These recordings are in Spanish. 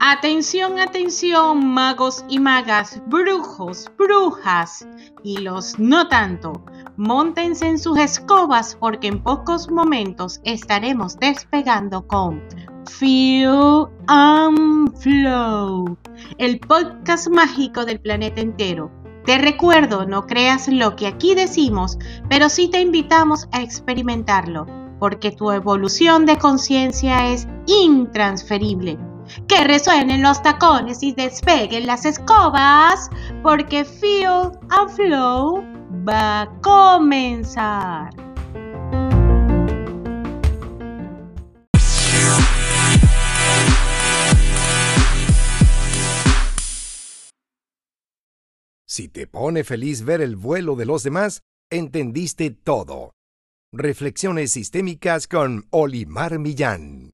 Atención, atención, magos y magas, brujos, brujas y los no tanto. Móntense en sus escobas porque en pocos momentos estaremos despegando con Feel and Flow, el podcast mágico del planeta entero. Te recuerdo, no creas lo que aquí decimos, pero sí te invitamos a experimentarlo, porque tu evolución de conciencia es intransferible. Que resuenen los tacones y despeguen las escobas, porque Feel and Flow va a comenzar. Si te pone feliz ver el vuelo de los demás, entendiste todo. Reflexiones sistémicas con Olimar Millán.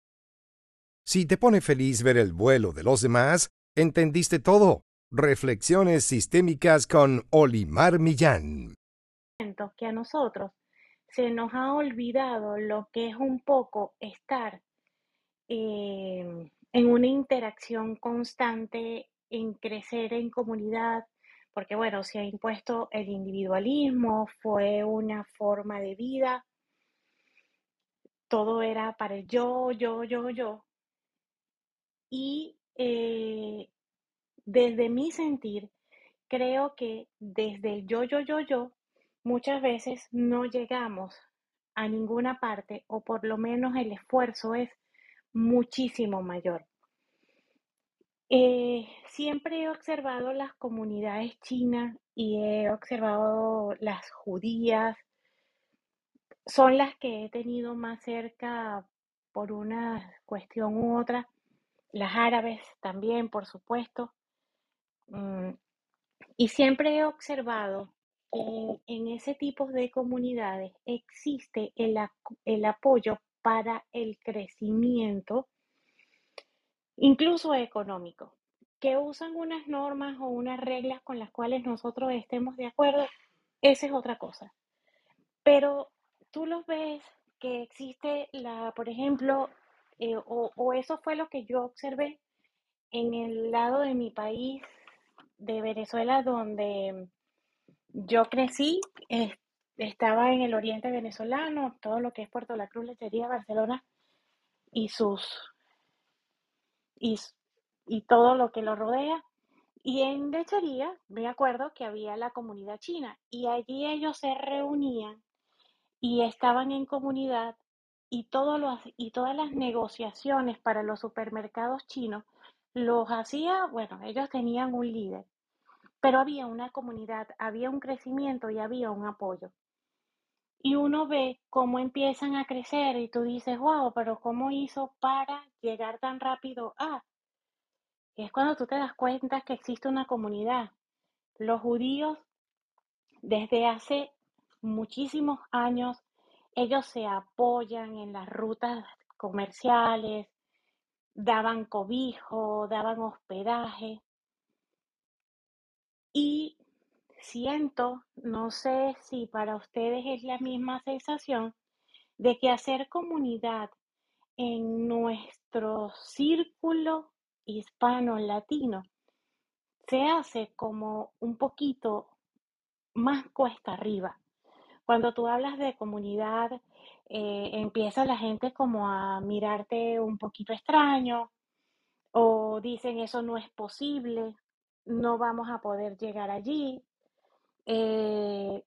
Si te pone feliz ver el vuelo de los demás, entendiste todo. Reflexiones sistémicas con Olimar Millán. Que a nosotros se nos ha olvidado lo que es un poco estar eh, en una interacción constante, en crecer en comunidad, porque bueno, se ha impuesto el individualismo, fue una forma de vida, todo era para el yo, yo, yo, yo. Y eh, desde mi sentir, creo que desde el yo, yo, yo, yo, muchas veces no llegamos a ninguna parte o por lo menos el esfuerzo es muchísimo mayor. Eh, siempre he observado las comunidades chinas y he observado las judías. Son las que he tenido más cerca por una cuestión u otra. Las árabes también, por supuesto. Mm, y siempre he observado que en ese tipo de comunidades existe el, el apoyo para el crecimiento incluso económico, que usan unas normas o unas reglas con las cuales nosotros estemos de acuerdo, esa es otra cosa. Pero tú los ves que existe la, por ejemplo, eh, o, eso fue lo que yo observé en el lado de mi país, de Venezuela, donde yo crecí, estaba en el oriente venezolano, todo lo que es Puerto La Cruz, Lechería, Barcelona y sus y, todo lo que lo rodea. Y en Lechería me acuerdo que había la comunidad china y allí ellos se reunían y estaban en comunidad y, todos y todas las negociaciones para los supermercados chinos los hacía, bueno, ellos tenían un líder, pero había una comunidad, había un crecimiento y había un apoyo. Y uno ve cómo empiezan a crecer y tú dices, wow, pero ¿cómo hizo para llegar tan rápido a? es cuando tú te das cuenta que existe una comunidad. Los judíos, desde hace muchísimos años, ellos se apoyan en las rutas comerciales, daban cobijo, daban hospedaje. Y siento, no sé si para ustedes es la misma sensación, de que hacer comunidad en nuestro círculo hispano-latino se hace como un poquito más cuesta arriba. Cuando tú hablas de comunidad, eh, empieza la gente como a mirarte un poquito extraño o dicen eso no es posible, no vamos a poder llegar allí. Eh,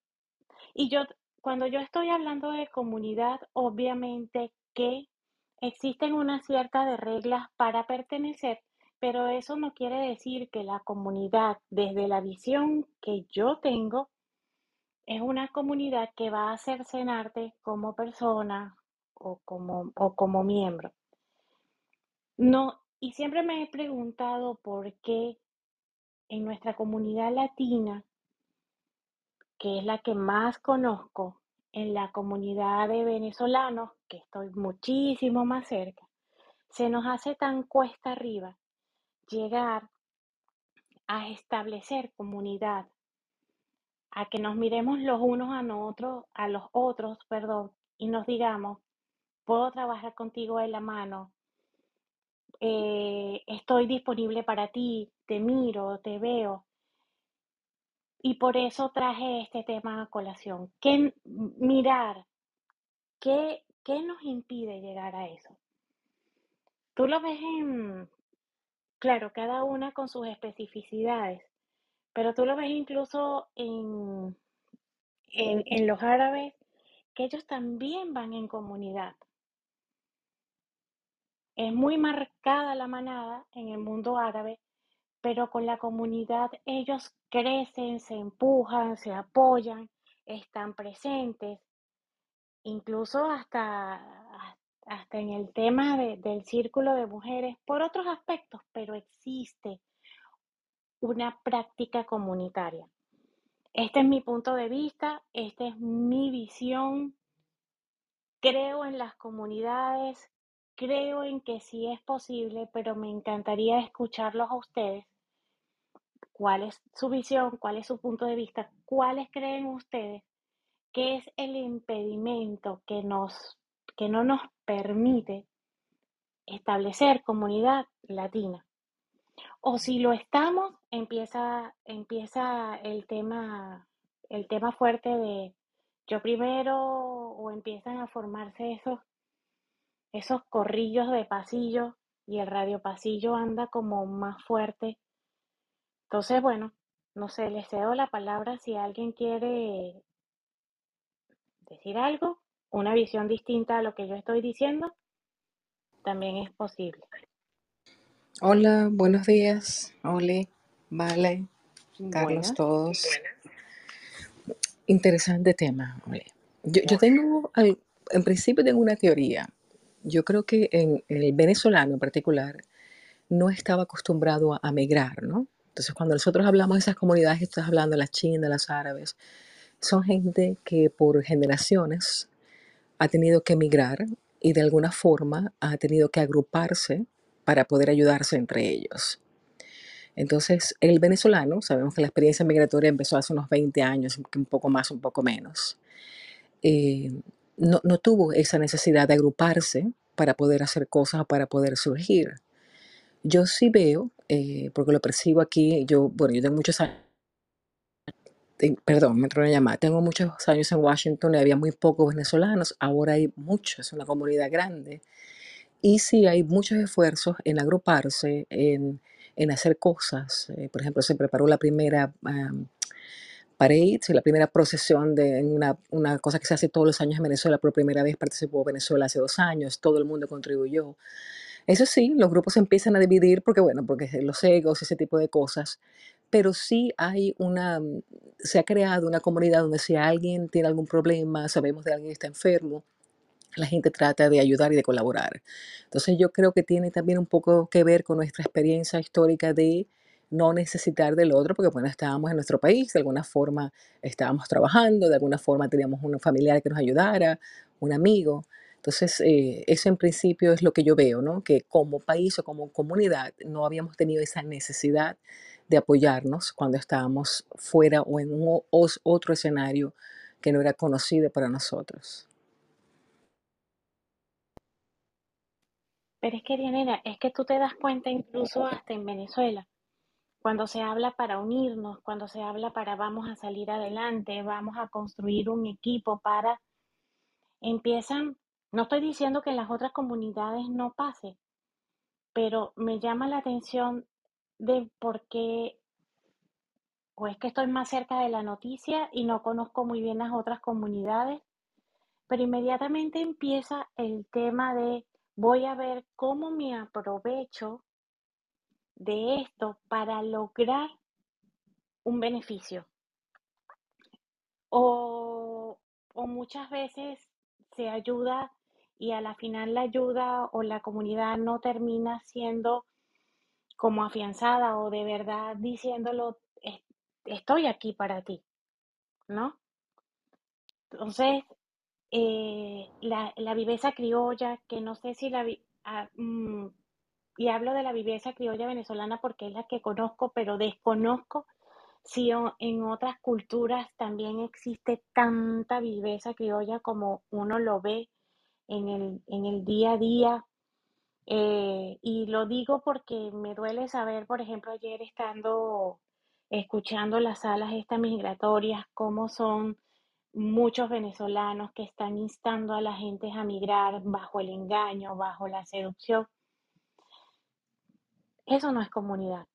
y yo, cuando yo estoy hablando de comunidad, obviamente que existen una cierta de reglas para pertenecer, pero eso no quiere decir que la comunidad, desde la visión que yo tengo, es una comunidad que va a cercenarte como persona o como, o como miembro. No, y siempre me he preguntado por qué en nuestra comunidad latina que es la que más conozco, en la comunidad de venezolanos, que estoy muchísimo más cerca, se nos hace tan cuesta arriba llegar a establecer comunidad, a que nos miremos los unos a nosotros, a los otros, perdón, y nos digamos, puedo trabajar contigo de la mano, eh, estoy disponible para ti, te miro, te veo. Y por eso traje este tema a colación. ¿Qué, mirar, ¿qué, ¿qué nos impide llegar a eso? Tú lo ves en, claro, cada una con sus especificidades, pero tú lo ves incluso en, en, en los árabes, que ellos también van en comunidad. Es muy marcada la manada en el mundo árabe, pero con la comunidad ellos crecen, se empujan, se apoyan, están presentes, incluso hasta, hasta en el tema de- del círculo de mujeres, por otros aspectos, pero existe una práctica comunitaria. Este es mi punto de vista, esta es mi visión. Creo en las comunidades, creo en que sí es posible, pero me encantaría escucharlos a ustedes. ¿Cuál es su visión? ¿Cuál es su punto de vista? ¿Cuáles creen ustedes que es el impedimento que nos que no nos permite establecer comunidad latina? O si lo estamos, empieza, empieza el tema, el tema fuerte de yo primero, o empiezan a formarse esos, esos corrillos de pasillo y el radio pasillo anda como más fuerte. Entonces, bueno, no sé, les cedo la palabra si alguien quiere decir algo, una visión distinta a lo que yo estoy diciendo, también es posible. Hola, buenos días. Oli, Vale, Carlos, Buenas. todos. Interesante tema, Oli. Yo, yo tengo, al- en principio tengo una teoría. Yo creo que en el venezolano en particular no estaba acostumbrado a, a migrar, ¿no? Entonces, cuando nosotros hablamos de esas comunidades estás hablando, las chinas, las árabes, son gente que por generaciones ha tenido que emigrar y de alguna forma ha tenido que agruparse para poder ayudarse entre ellos. Entonces, el venezolano, sabemos que la experiencia migratoria empezó hace unos 20 años, un poco más, un poco menos, eh, no, no tuvo esa necesidad de agruparse para poder hacer cosas para poder surgir. Yo sí veo, eh, porque lo percibo aquí, yo, bueno, yo tengo muchos años, perdón, me entró una llamada, tengo muchos años en Washington y había muy pocos venezolanos, ahora hay muchos, es una comunidad grande. Y sí hay muchos esfuerzos en agruparse, en, en hacer cosas. Eh, por ejemplo, se preparó la primera am, parade, la primera procesión de una, una cosa que se hace todos los años en Venezuela. Por primera vez participó Venezuela hace dos años, todo el mundo contribuyó. Eso sí, los grupos se empiezan a dividir porque, bueno, porque los egos, ese tipo de cosas. Pero sí hay una, mm, se ha creado una comunidad donde si alguien tiene algún problema, sabemos de alguien que está enfermo, la gente trata de ayudar y de colaborar. Entonces yo creo que tiene también un poco que ver con nuestra experiencia histórica de no necesitar del otro, porque bueno, estábamos en nuestro país, de alguna forma estábamos trabajando, de alguna forma teníamos un familiar que nos ayudara, un amigo. Entonces, eh, eso en principio es lo que yo veo, ¿no? Que como país o como comunidad no habíamos tenido esa necesidad de apoyarnos cuando estábamos fuera o en otro escenario que no era conocido para nosotros. Pero es que, Dianela, es que tú te das cuenta incluso hasta en Venezuela, cuando se habla para unirnos, cuando se habla para vamos a salir adelante, vamos a construir un equipo para, empiezan, no estoy diciendo que en las otras comunidades no pase, pero me llama la atención de por qué, o es que estoy más cerca de la noticia y no conozco muy bien las otras comunidades, pero inmediatamente empieza el tema de voy a ver cómo me aprovecho de esto para lograr un beneficio. O, o muchas veces se ayuda y a la final la ayuda o la comunidad no termina siendo como afianzada o de verdad diciéndolo, "Es- estoy aquí para ti, ¿no? Entonces, eh, la, la viveza criolla, que no sé si la... ah, mm, y hablo de la viveza criolla venezolana porque es la que conozco, pero desconozco si en otras culturas también existe tanta viveza criolla como uno lo ve en el, en el día a día. Eh, y lo digo porque me duele saber, por ejemplo, ayer estando escuchando las salas estas migratorias, cómo son muchos venezolanos que están instando a la gente a migrar bajo el engaño, bajo la seducción. Eso no es comunidad.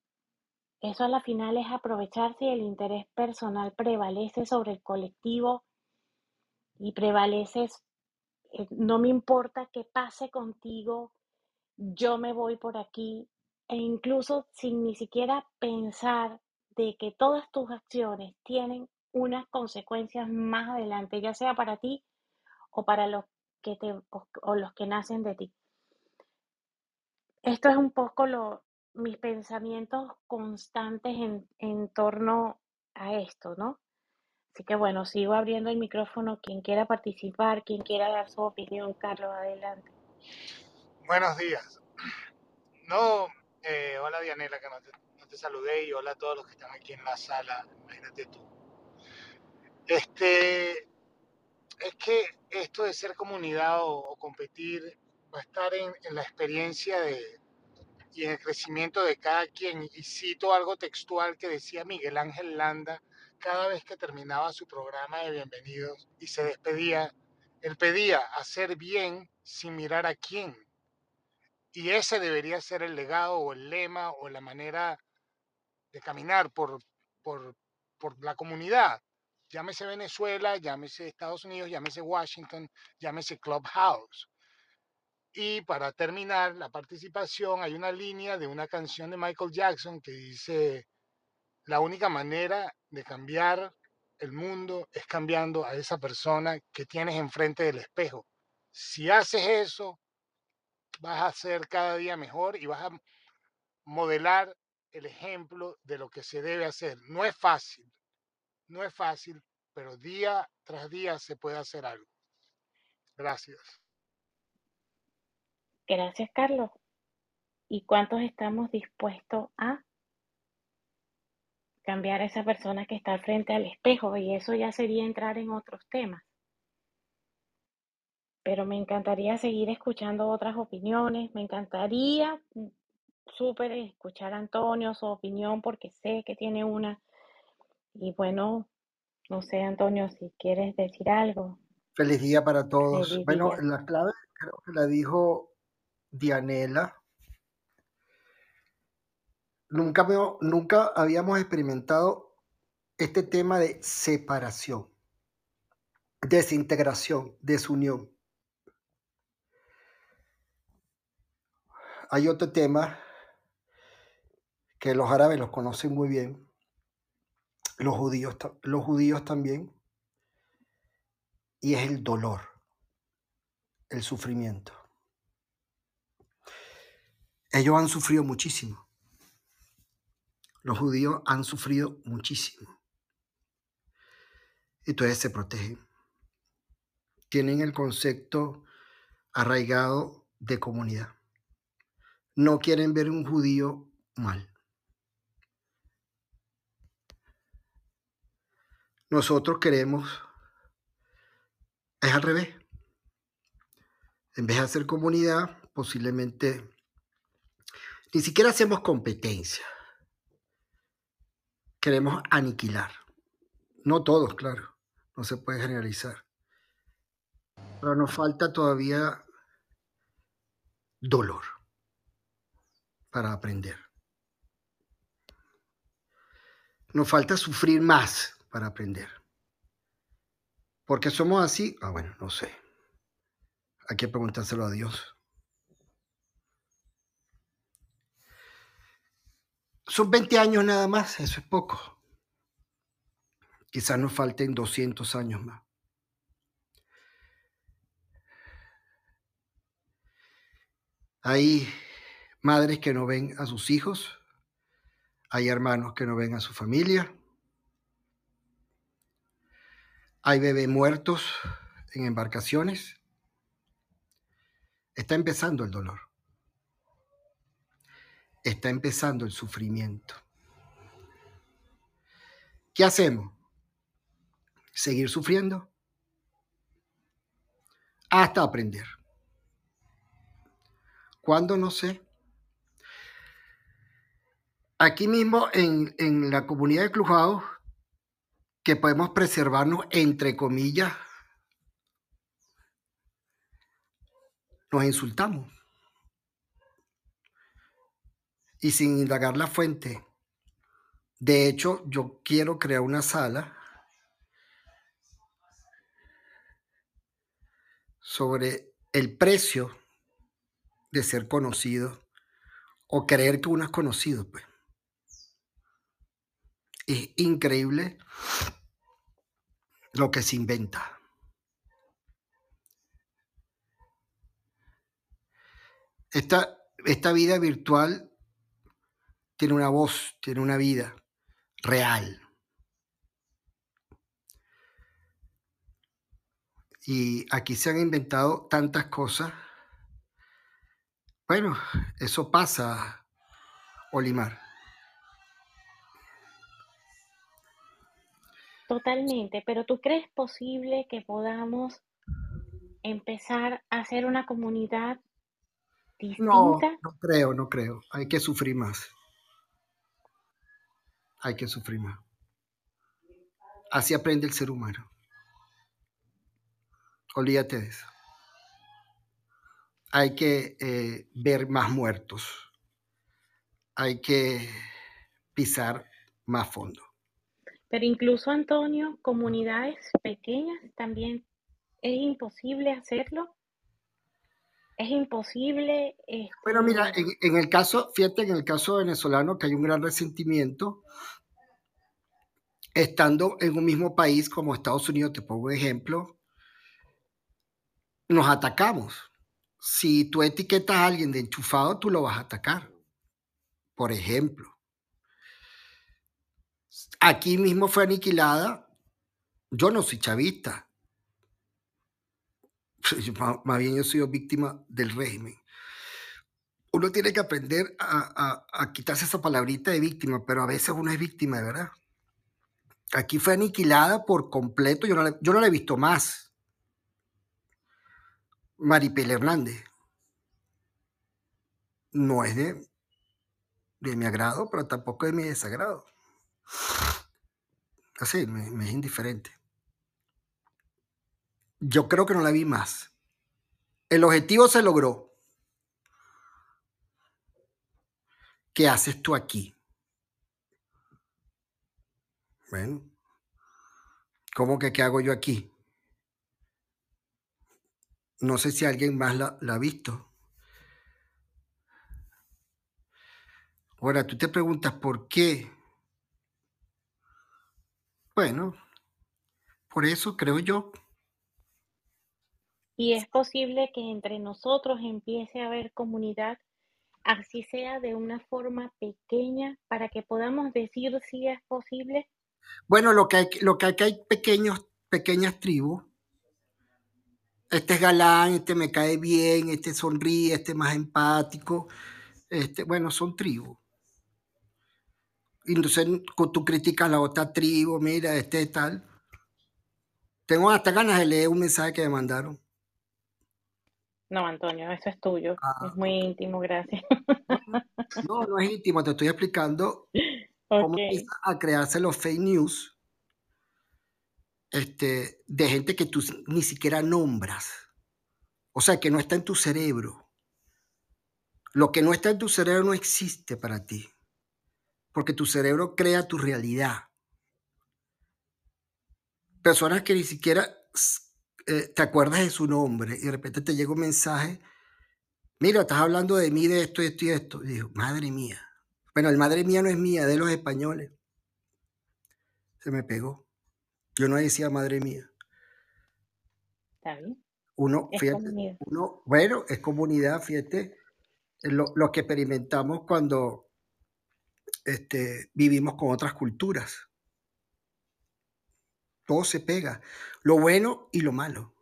Eso a la final es aprovechar si el interés personal prevalece sobre el colectivo y prevalece, no me importa qué pase contigo, yo me voy por aquí, e incluso sin ni siquiera pensar de que todas tus acciones tienen unas consecuencias más adelante, ya sea para ti o para los que te o, los que nacen de ti. Esto es un poco lo, mis pensamientos constantes en, en torno a esto, ¿no? Así que bueno, sigo abriendo el micrófono. Quien quiera participar, quien quiera dar su opinión, Carlos, adelante. Buenos días. No, eh, hola Dianela, que no te, saludé, y hola a todos los que están aquí en la sala. Imagínate tú. Este, es que esto de ser comunidad o, competir va a estar en, la experiencia de, y en el crecimiento de cada quien. Y cito algo textual que decía Miguel Ángel Landa cada vez que terminaba su programa de bienvenidos y se despedía. Él pedía hacer bien sin mirar a quién. Y ese debería ser el legado o el lema o la manera de caminar por, por, por la comunidad llámese Venezuela, llámese Estados Unidos, llámese Washington, llámese Clubhouse. Y para terminar la participación, hay una línea de una canción de Michael Jackson que dice, la única manera de cambiar el mundo es cambiando a esa persona que tienes enfrente del espejo. Si haces eso, vas a ser cada día mejor y vas a modelar el ejemplo de lo que se debe hacer. No es fácil, no es fácil, pero día tras día se puede hacer algo. Gracias. Gracias, Carlos. ¿Y cuántos estamos dispuestos a cambiar a esa persona que está frente al espejo? Y eso ya sería entrar en otros temas. Pero me encantaría seguir escuchando otras opiniones. Me encantaría mm, súper escuchar a Antonio, su opinión, porque sé que tiene una y bueno, no sé, Antonio, si quieres decir algo. Feliz día para todos. bueno, la clave creo que la dijo Dianela. Nunca, nunca habíamos experimentado este tema de separación, desintegración, desunión. Hay otro tema que los árabes los conocen muy bien, los judíos, los judíos también, y es el dolor, el sufrimiento. Ellos han sufrido muchísimo. Los judíos han sufrido muchísimo. Entonces se protegen. Tienen el concepto arraigado de comunidad. No quieren ver un judío mal. Nosotros queremos, es al revés. En vez de hacer comunidad, posiblemente ni siquiera hacemos competencia. Queremos aniquilar. No todos, claro. No se puede generalizar. Pero nos falta todavía dolor para aprender. Nos falta sufrir más para aprender. ¿Por qué somos así? Ah, bueno, no sé. Hay que preguntárselo a Dios. Son 20 años nada más, eso es poco. Quizás nos falten 200 años más. Hay madres que no ven a sus hijos, hay hermanos que no ven a su familia, Hay bebés muertos en embarcaciones. Está empezando el dolor. Está empezando el sufrimiento. ¿Qué hacemos? ¿Seguir sufriendo? Hasta aprender. ¿Cuándo? No sé. Aquí mismo en, en la comunidad de Clubhouse, que podemos preservarnos entre comillas, nos insultamos. Y sin indagar la fuente. De hecho, yo quiero crear una sala sobre el precio de ser conocido o creer que uno es conocido. Pues. Es increíble lo que se inventa. Esta, esta vida virtual tiene una voz, tiene una vida real. Y aquí se han inventado tantas cosas. Bueno, eso pasa, Olimar. Totalmente, pero ¿tú crees posible que podamos empezar a hacer una comunidad No, distinta? no creo, no creo. Hay que sufrir más. Hay que sufrir más. Así aprende el ser humano. Olvídate de eso. Hay que eh, ver más muertos. Hay que pisar más fondo. Pero incluso, Antonio, comunidades pequeñas también es imposible hacerlo. Es imposible. Bueno, mira, este, en, en el caso, fíjate, en el caso venezolano, que hay un gran resentimiento, estando en un mismo país como Estados Unidos, te pongo un ejemplo, nos atacamos. Si tú etiquetas a alguien de enchufado, tú lo vas a atacar. Por ejemplo. Aquí mismo fue aniquilada. Yo no soy chavista. Más bien yo soy víctima del régimen. Uno tiene que aprender a, a- quitarse esa palabrita de víctima, pero a veces uno es víctima verdad. Aquí fue aniquilada por completo. Yo no la, yo no la he visto más. Maripel Hernández. No es de, de mi agrado, pero tampoco de mi desagrado. Así, me, me es indiferente. Yo creo que no la vi más. El objetivo se logró. ¿Qué haces tú aquí? Bueno, ¿cómo que qué hago yo aquí? No sé si alguien más la, la ha visto. Ahora, tú te preguntas por qué. Bueno, por eso creo yo. Y es posible que entre nosotros empiece a haber comunidad, así sea de una forma pequeña, para que podamos decir si es posible. Bueno, lo que hay, lo que hay, que hay pequeños, pequeñas tribus. Este es galán, este me cae bien, este sonríe, este es más empático. Este, bueno, son tribus. Y entonces tú criticas a la otra tribu, mira, este es tal. Tengo hasta ganas de leer un mensaje que me mandaron. No, Antonio, eso es tuyo. Ah, Es muy íntimo, gracias. no, no es íntimo, te estoy explicando cómo Ok. empiezan a crearse los fake news este, de gente que tú ni siquiera nombras. O sea, que no está en tu cerebro. Lo que no está en tu cerebro no existe para ti, porque tu cerebro crea tu realidad. Personas que ni siquiera eh, te acuerdas de su nombre y de repente te llega un mensaje, mira, estás hablando de mí, de esto, de esto y esto. Y digo, madre mía. Bueno, el madre mía no es mía, de los españoles. Se me pegó. Yo no decía madre mía. Está bien. Uno, Es fíjate, comunidad. uno, bueno, es comunidad, fíjate, es lo, lo que experimentamos cuando este, vivimos con otras culturas. Todo se pega, lo bueno y lo malo.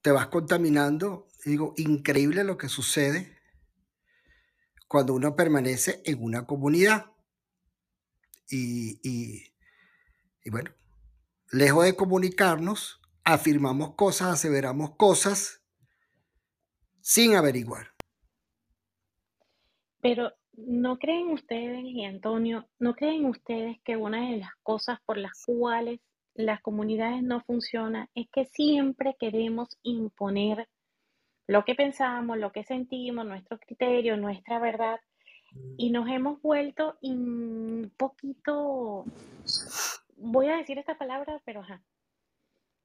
Te vas contaminando. Digo, increíble lo que sucede cuando uno permanece en una comunidad. Y, y, y bueno, lejos de comunicarnos, afirmamos cosas, aseveramos cosas sin averiguar. Pero ¿no creen ustedes, y Antonio, no creen ustedes que una de las cosas por las cuales las comunidades no funcionan es que siempre queremos imponer lo que pensamos, lo que sentimos, nuestro criterio, nuestra verdad, y nos hemos vuelto un poquito, voy a decir esta palabra, pero ajá,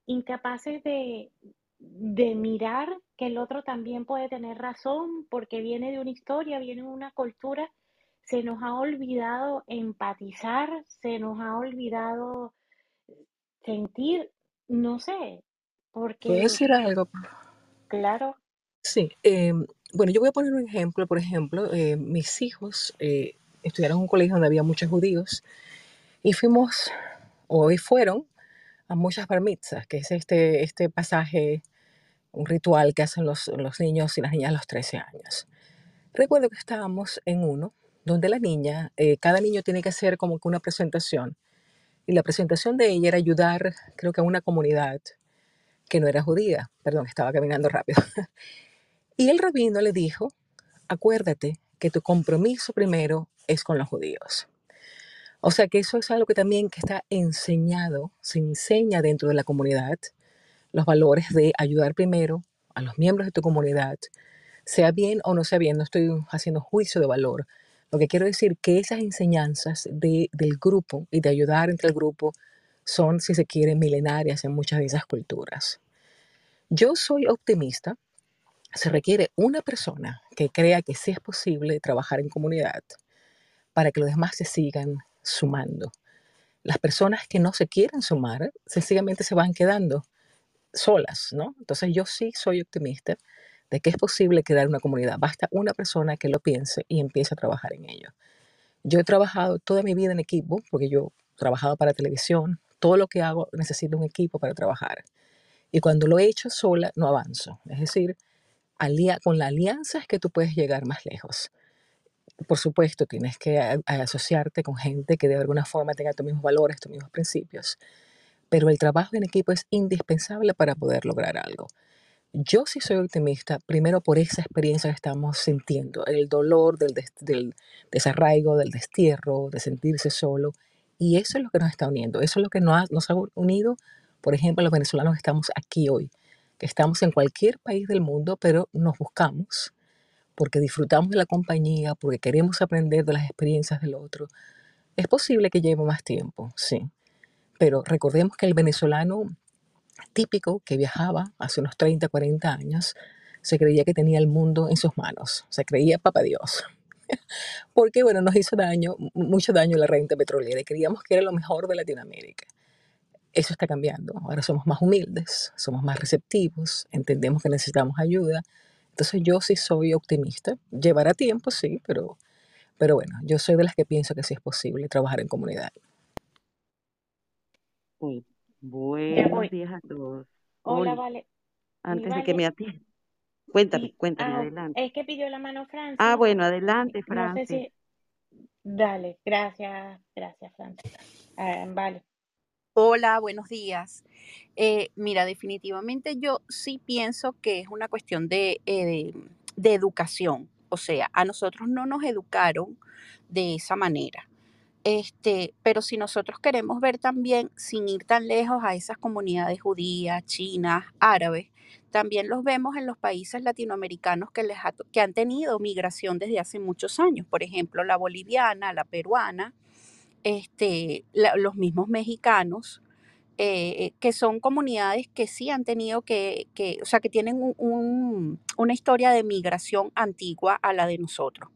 incapaces de, de mirar que el otro también puede tener razón porque viene de una historia, viene de una cultura, se nos ha olvidado empatizar, se nos ha olvidado sentir, no sé, ¿Puedo porque, decir algo? claro, Sí, em, bueno, yo voy a poner un ejemplo. Por ejemplo, eh, mis hijos eh, estudiaron en un colegio donde había muchos judíos y fuimos, o hoy fueron, a muchas bar que es este, este pasaje, un ritual que hacen los, los niños y las niñas a los 13 años. Recuerdo que estábamos en uno donde la niña, eh, cada niño tiene que hacer como que una presentación. Y la presentación de ella era ayudar, creo que a una comunidad que no era judía. Perdón, estaba caminando rápido. Y el rabino le dijo, acuérdate que tu compromiso primero es con los judíos. O sea que eso es algo que también que está enseñado, se enseña dentro de la comunidad, los valores de ayudar primero a los miembros de tu comunidad, sea bien o no sea bien, no estoy haciendo juicio de valor. Lo que quiero decir que esas enseñanzas de- del grupo y de ayudar entre el grupo son, si se quiere, milenarias en muchas de esas culturas. Yo soy optimista se requiere una persona que crea que sí es posible trabajar en comunidad para que los demás se sigan sumando. Las personas que no se quieren sumar sencillamente se van quedando solas, ¿no? Entonces yo sí soy optimista de que es posible crear una comunidad. Basta una persona que lo piense y empiece a trabajar en ello. Yo he trabajado toda mi vida en equipo, porque yo he trabajado para televisión, todo lo que hago necesito un equipo para trabajar. Y cuando lo he hecho sola, no avanzo. Es decir, alia- con la alianza es que tú puedes llegar más lejos. Por supuesto, tienes que asociarte con gente que de alguna forma tenga tus mismos valores, tus mismos principios, pero el trabajo en equipo es indispensable para poder lograr algo. Yo sí soy optimista, primero por esa experiencia que estamos sintiendo, el dolor del, des- del desarraigo, del destierro, de sentirse solo, y eso es lo que nos está uniendo, eso es lo que nos ha, nos ha unido, por ejemplo, los venezolanos que estamos aquí hoy, estamos en cualquier país del mundo, pero nos buscamos porque disfrutamos de la compañía, porque queremos aprender de las experiencias del otro. Es posible que lleve más tiempo, sí, pero recordemos que el venezolano típico que viajaba hace unos 30, 40 años, se creía que tenía el mundo en sus manos, se creía papá Dios, porque bueno, nos hizo daño, mu- mucho daño la renta petrolera y creíamos que era lo mejor de Latinoamérica. Eso está cambiando, ahora somos más humildes, somos más receptivos, entendemos que necesitamos ayuda. Entonces yo sí soy optimista, llevará tiempo, sí, pero, pero bueno, yo soy de las que pienso que sí es posible trabajar en comunidad. Buenos días a todos. Hola, vale. Antes de que me atiendan, cuéntame, Sí, cuéntame, ah, adelante. es que pidió la mano Ah, Francis. bueno, adelante, No sé Francis. si. Dale, gracias, gracias, Francis. Ah, vale. Hola, buenos días. Eh, mira, definitivamente yo sí pienso que es una cuestión de, eh, de educación. O sea, a nosotros no nos educaron de esa manera. Este, pero si nosotros queremos ver también, sin ir tan lejos a esas comunidades judías, chinas, árabes, también los vemos en los países latinoamericanos que, les ha que han tenido migración desde hace muchos años. Por ejemplo, la boliviana, la peruana, este, los mismos mexicanos, eh, que son comunidades que sí han tenido que, que o sea, que tienen un- un- una historia de migración antigua a la de nosotros.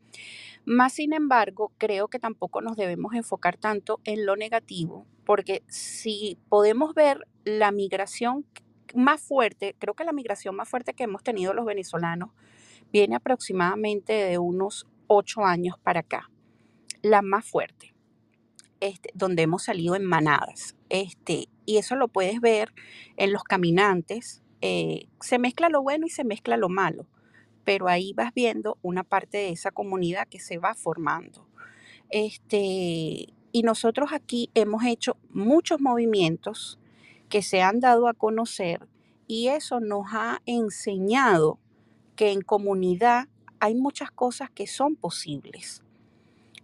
Más sin embargo, creo que tampoco nos debemos enfocar tanto en lo negativo, porque si podemos ver la migración más fuerte, creo que la migración más fuerte que hemos tenido los venezolanos viene aproximadamente de unos ocho años para acá, la más fuerte este, donde hemos salido en manadas. Este, y eso lo puedes ver en los caminantes. eh, se mezcla lo bueno y se mezcla lo malo, pero ahí vas viendo una parte de esa comunidad que se va formando. Este, y nosotros aquí hemos hecho muchos movimientos que se han dado a conocer y eso nos ha enseñado que en comunidad hay muchas cosas que son posibles.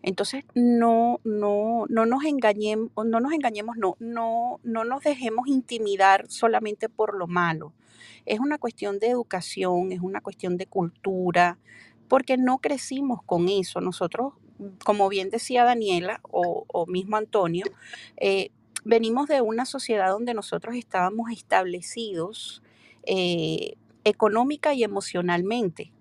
Entonces, no, no, no nos engañemos, no nos engañemos, no, no, no nos dejemos intimidar solamente por lo malo. Es una cuestión de educación, es una cuestión de cultura, porque no crecimos con eso. Nosotros, como bien decía Daniela o, mismo Antonio, eh, venimos de una sociedad donde nosotros estábamos establecidos eh, económica y emocionalmente.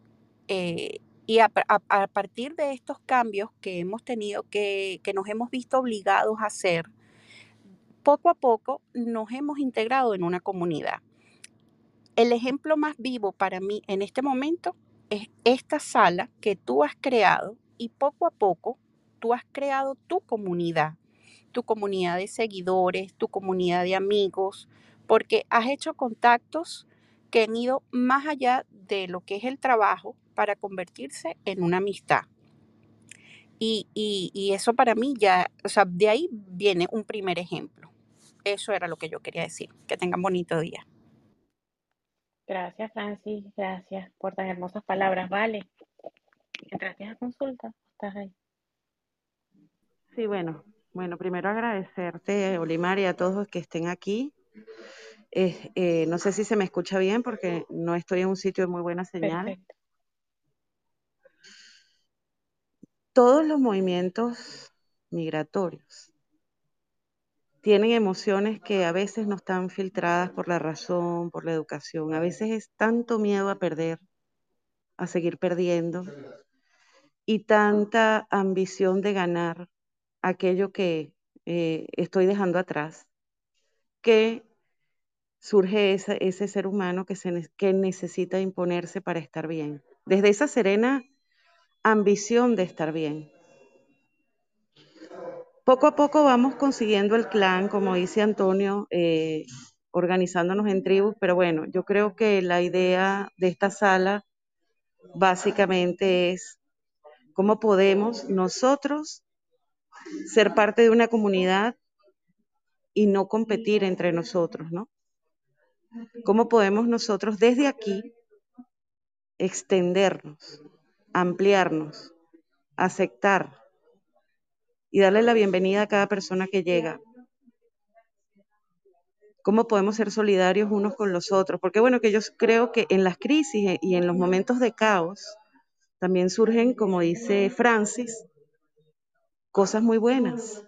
Eh, y a, partir de estos cambios que hemos tenido, que, que nos hemos visto obligados a hacer, poco a poco nos hemos integrado en una comunidad. El ejemplo más vivo para mí en este momento es esta sala que tú has creado y poco a poco tú has creado tu comunidad, tu comunidad de seguidores, tu comunidad de amigos, porque has hecho contactos que han ido más allá de lo que es el trabajo para convertirse en una amistad. Y, y- y eso para mí ya, o sea, de ahí viene un primer ejemplo. Eso era lo que yo quería decir. Que tengan bonito día. Gracias, Francis. Gracias por tan hermosas palabras. Vale. ¿Entraste a consulta? ¿Estás ahí? Sí, bueno, bueno, primero agradecerte, Olimar, y a todos los que estén aquí. Eh, eh, no sé si se me escucha bien porque no estoy en un sitio de muy buena señal. Perfecto. Todos los movimientos migratorios tienen emociones que a veces no están filtradas por la razón, por la educación. A veces es tanto miedo a perder, a seguir perdiendo, y tanta ambición de ganar aquello que eh, estoy dejando atrás, que surge ese, ser humano que necesita imponerse para estar bien. Desde esa serena ambición de estar bien. Poco a poco vamos consiguiendo el clan, como dice Antonio, eh, organizándonos en tribus, pero bueno, yo creo que la idea de esta sala básicamente es cómo podemos nosotros ser parte de una comunidad y no competir entre nosotros, ¿no? ¿Cómo podemos nosotros desde aquí extendernos, ampliarnos, aceptar y darle la bienvenida a cada persona que llega? ¿Cómo podemos ser solidarios unos con los otros? Porque bueno, que yo creo que en las crisis y en los momentos de caos también surgen, como dice Francis, cosas muy buenas.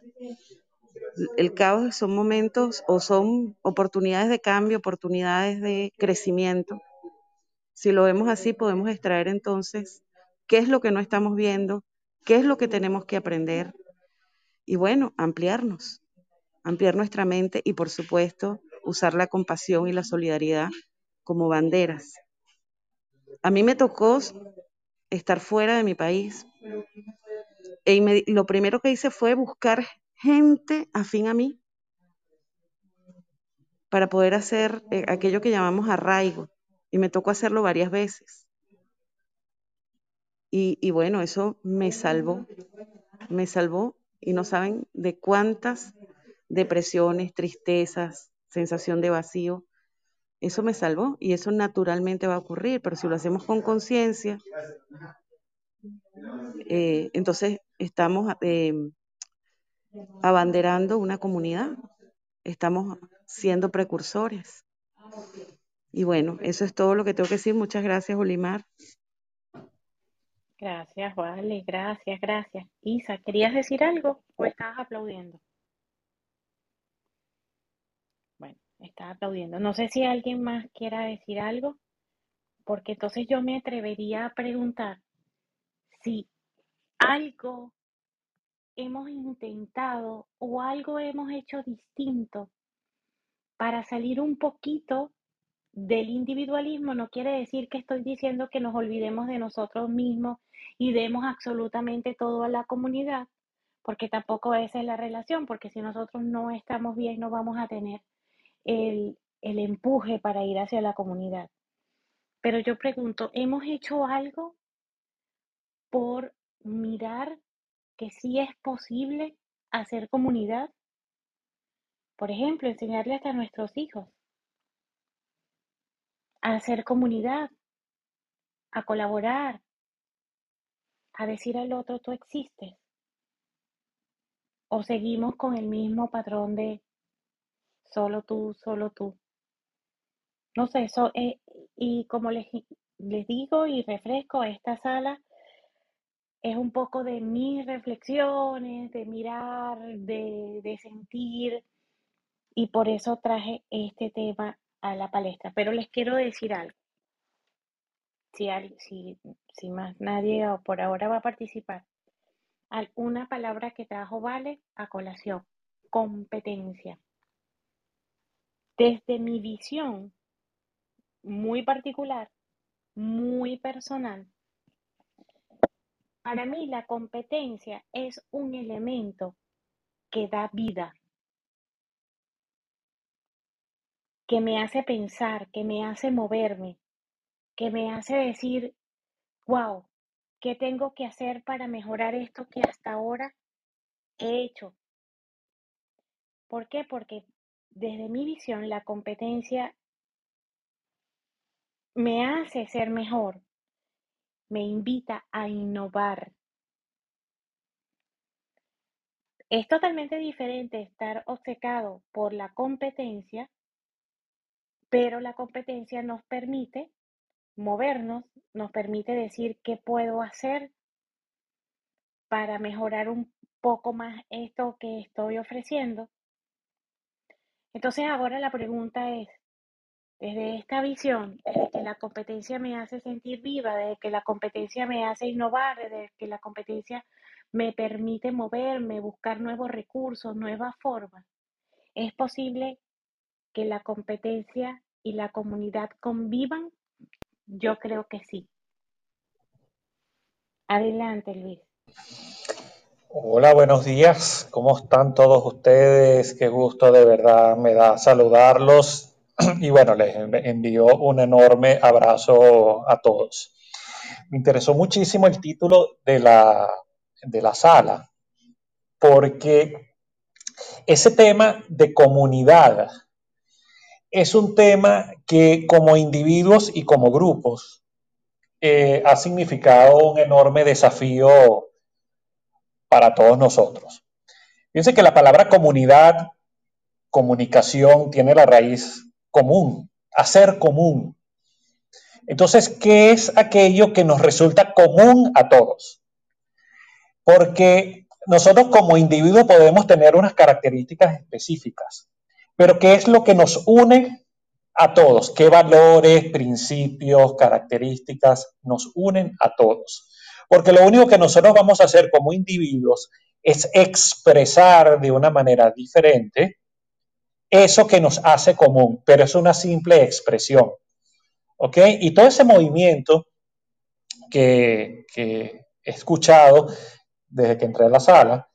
El caos son momentos o son oportunidades de cambio, oportunidades de crecimiento. Si lo vemos así, podemos extraer entonces qué es lo que no estamos viendo, qué es lo que tenemos que aprender y bueno, ampliarnos, ampliar nuestra mente y por supuesto usar la compasión y la solidaridad como banderas. A mí me tocó estar fuera de mi país e inmedi- lo primero que hice fue buscar gente afín a mí para poder hacer eh, aquello que llamamos arraigo y me tocó hacerlo varias veces. Y, bueno, eso me salvó, me salvó y no saben de cuántas depresiones, tristezas, sensación de vacío. Eso me salvó y eso naturalmente va a ocurrir, pero si lo hacemos con conciencia, eh, entonces estamos eh, abanderando una comunidad, estamos siendo precursores. Y bueno, eso es todo lo que tengo que decir. Muchas gracias, Olimar. Gracias, vale. Gracias, gracias. Isa, ¿querías decir algo o estabas aplaudiendo? Bueno, estás aplaudiendo. No sé si alguien más quiera decir algo, porque entonces yo me atrevería a preguntar si algo hemos intentado o algo hemos hecho distinto para salir un poquito del individualismo. No quiere decir que estoy diciendo que nos olvidemos de nosotros mismos y demos absolutamente todo a la comunidad, porque tampoco esa es la relación, porque si nosotros no estamos bien, no vamos a tener el, el empuje para ir hacia la comunidad. Pero yo pregunto, ¿hemos hecho algo por mirar que sí es posible hacer comunidad. Por ejemplo, enseñarle hasta a nuestros hijos a hacer comunidad, a colaborar, a decir al otro tú existes. O seguimos con el mismo patrón de solo tú, solo tú. No sé, eso, eh, y como les, les digo y refresco, esta sala es un poco de mis reflexiones, de mirar, de, de sentir, y por eso traje este tema a la palestra. Pero les quiero decir algo. Si, si, si más nadie por ahora va a participar, una palabra que trajo Vale a colación, competencia. Desde mi visión muy particular, muy personal, para mí la competencia es un elemento que da vida, que me hace pensar, que me hace moverme, que me hace decir, wow, ¿qué tengo que hacer para mejorar esto que hasta ahora he hecho? ¿Por qué? Porque desde mi visión la competencia me hace ser mejor, me invita a innovar. Es totalmente diferente estar obcecado por la competencia pero la competencia nos permite movernos, nos permite decir qué puedo hacer para mejorar un poco más esto que estoy ofreciendo. Entonces ahora la pregunta es, desde esta visión, desde que la competencia me hace sentir viva, desde que la competencia me hace innovar, desde que la competencia me permite moverme, buscar nuevos recursos, nuevas formas, ¿es posible que la competencia y la comunidad convivan? Yo creo que sí. Adelante, Luis. Hola, buenos días. ¿Cómo están todos ustedes? Qué gusto de verdad me da saludarlos. Y bueno, les envío un enorme abrazo a todos. Me interesó muchísimo el título de la, de la sala, porque ese tema de comunidad es un tema que como individuos y como grupos eh, ha significado un enorme desafío para todos nosotros. Fíjense que la palabra comunidad, comunicación, tiene la raíz común, hacer común. Entonces, ¿qué es aquello que nos resulta común a todos? Porque nosotros como individuos podemos tener unas características específicas. Pero ¿qué es lo que nos une a todos? ¿Qué valores, principios, características nos unen a todos? Porque lo único que nosotros vamos a hacer como individuos es expresar de una manera diferente eso que nos hace común, pero es una simple expresión. ¿Ok? Y todo ese movimiento que, he escuchado desde que entré a la sala,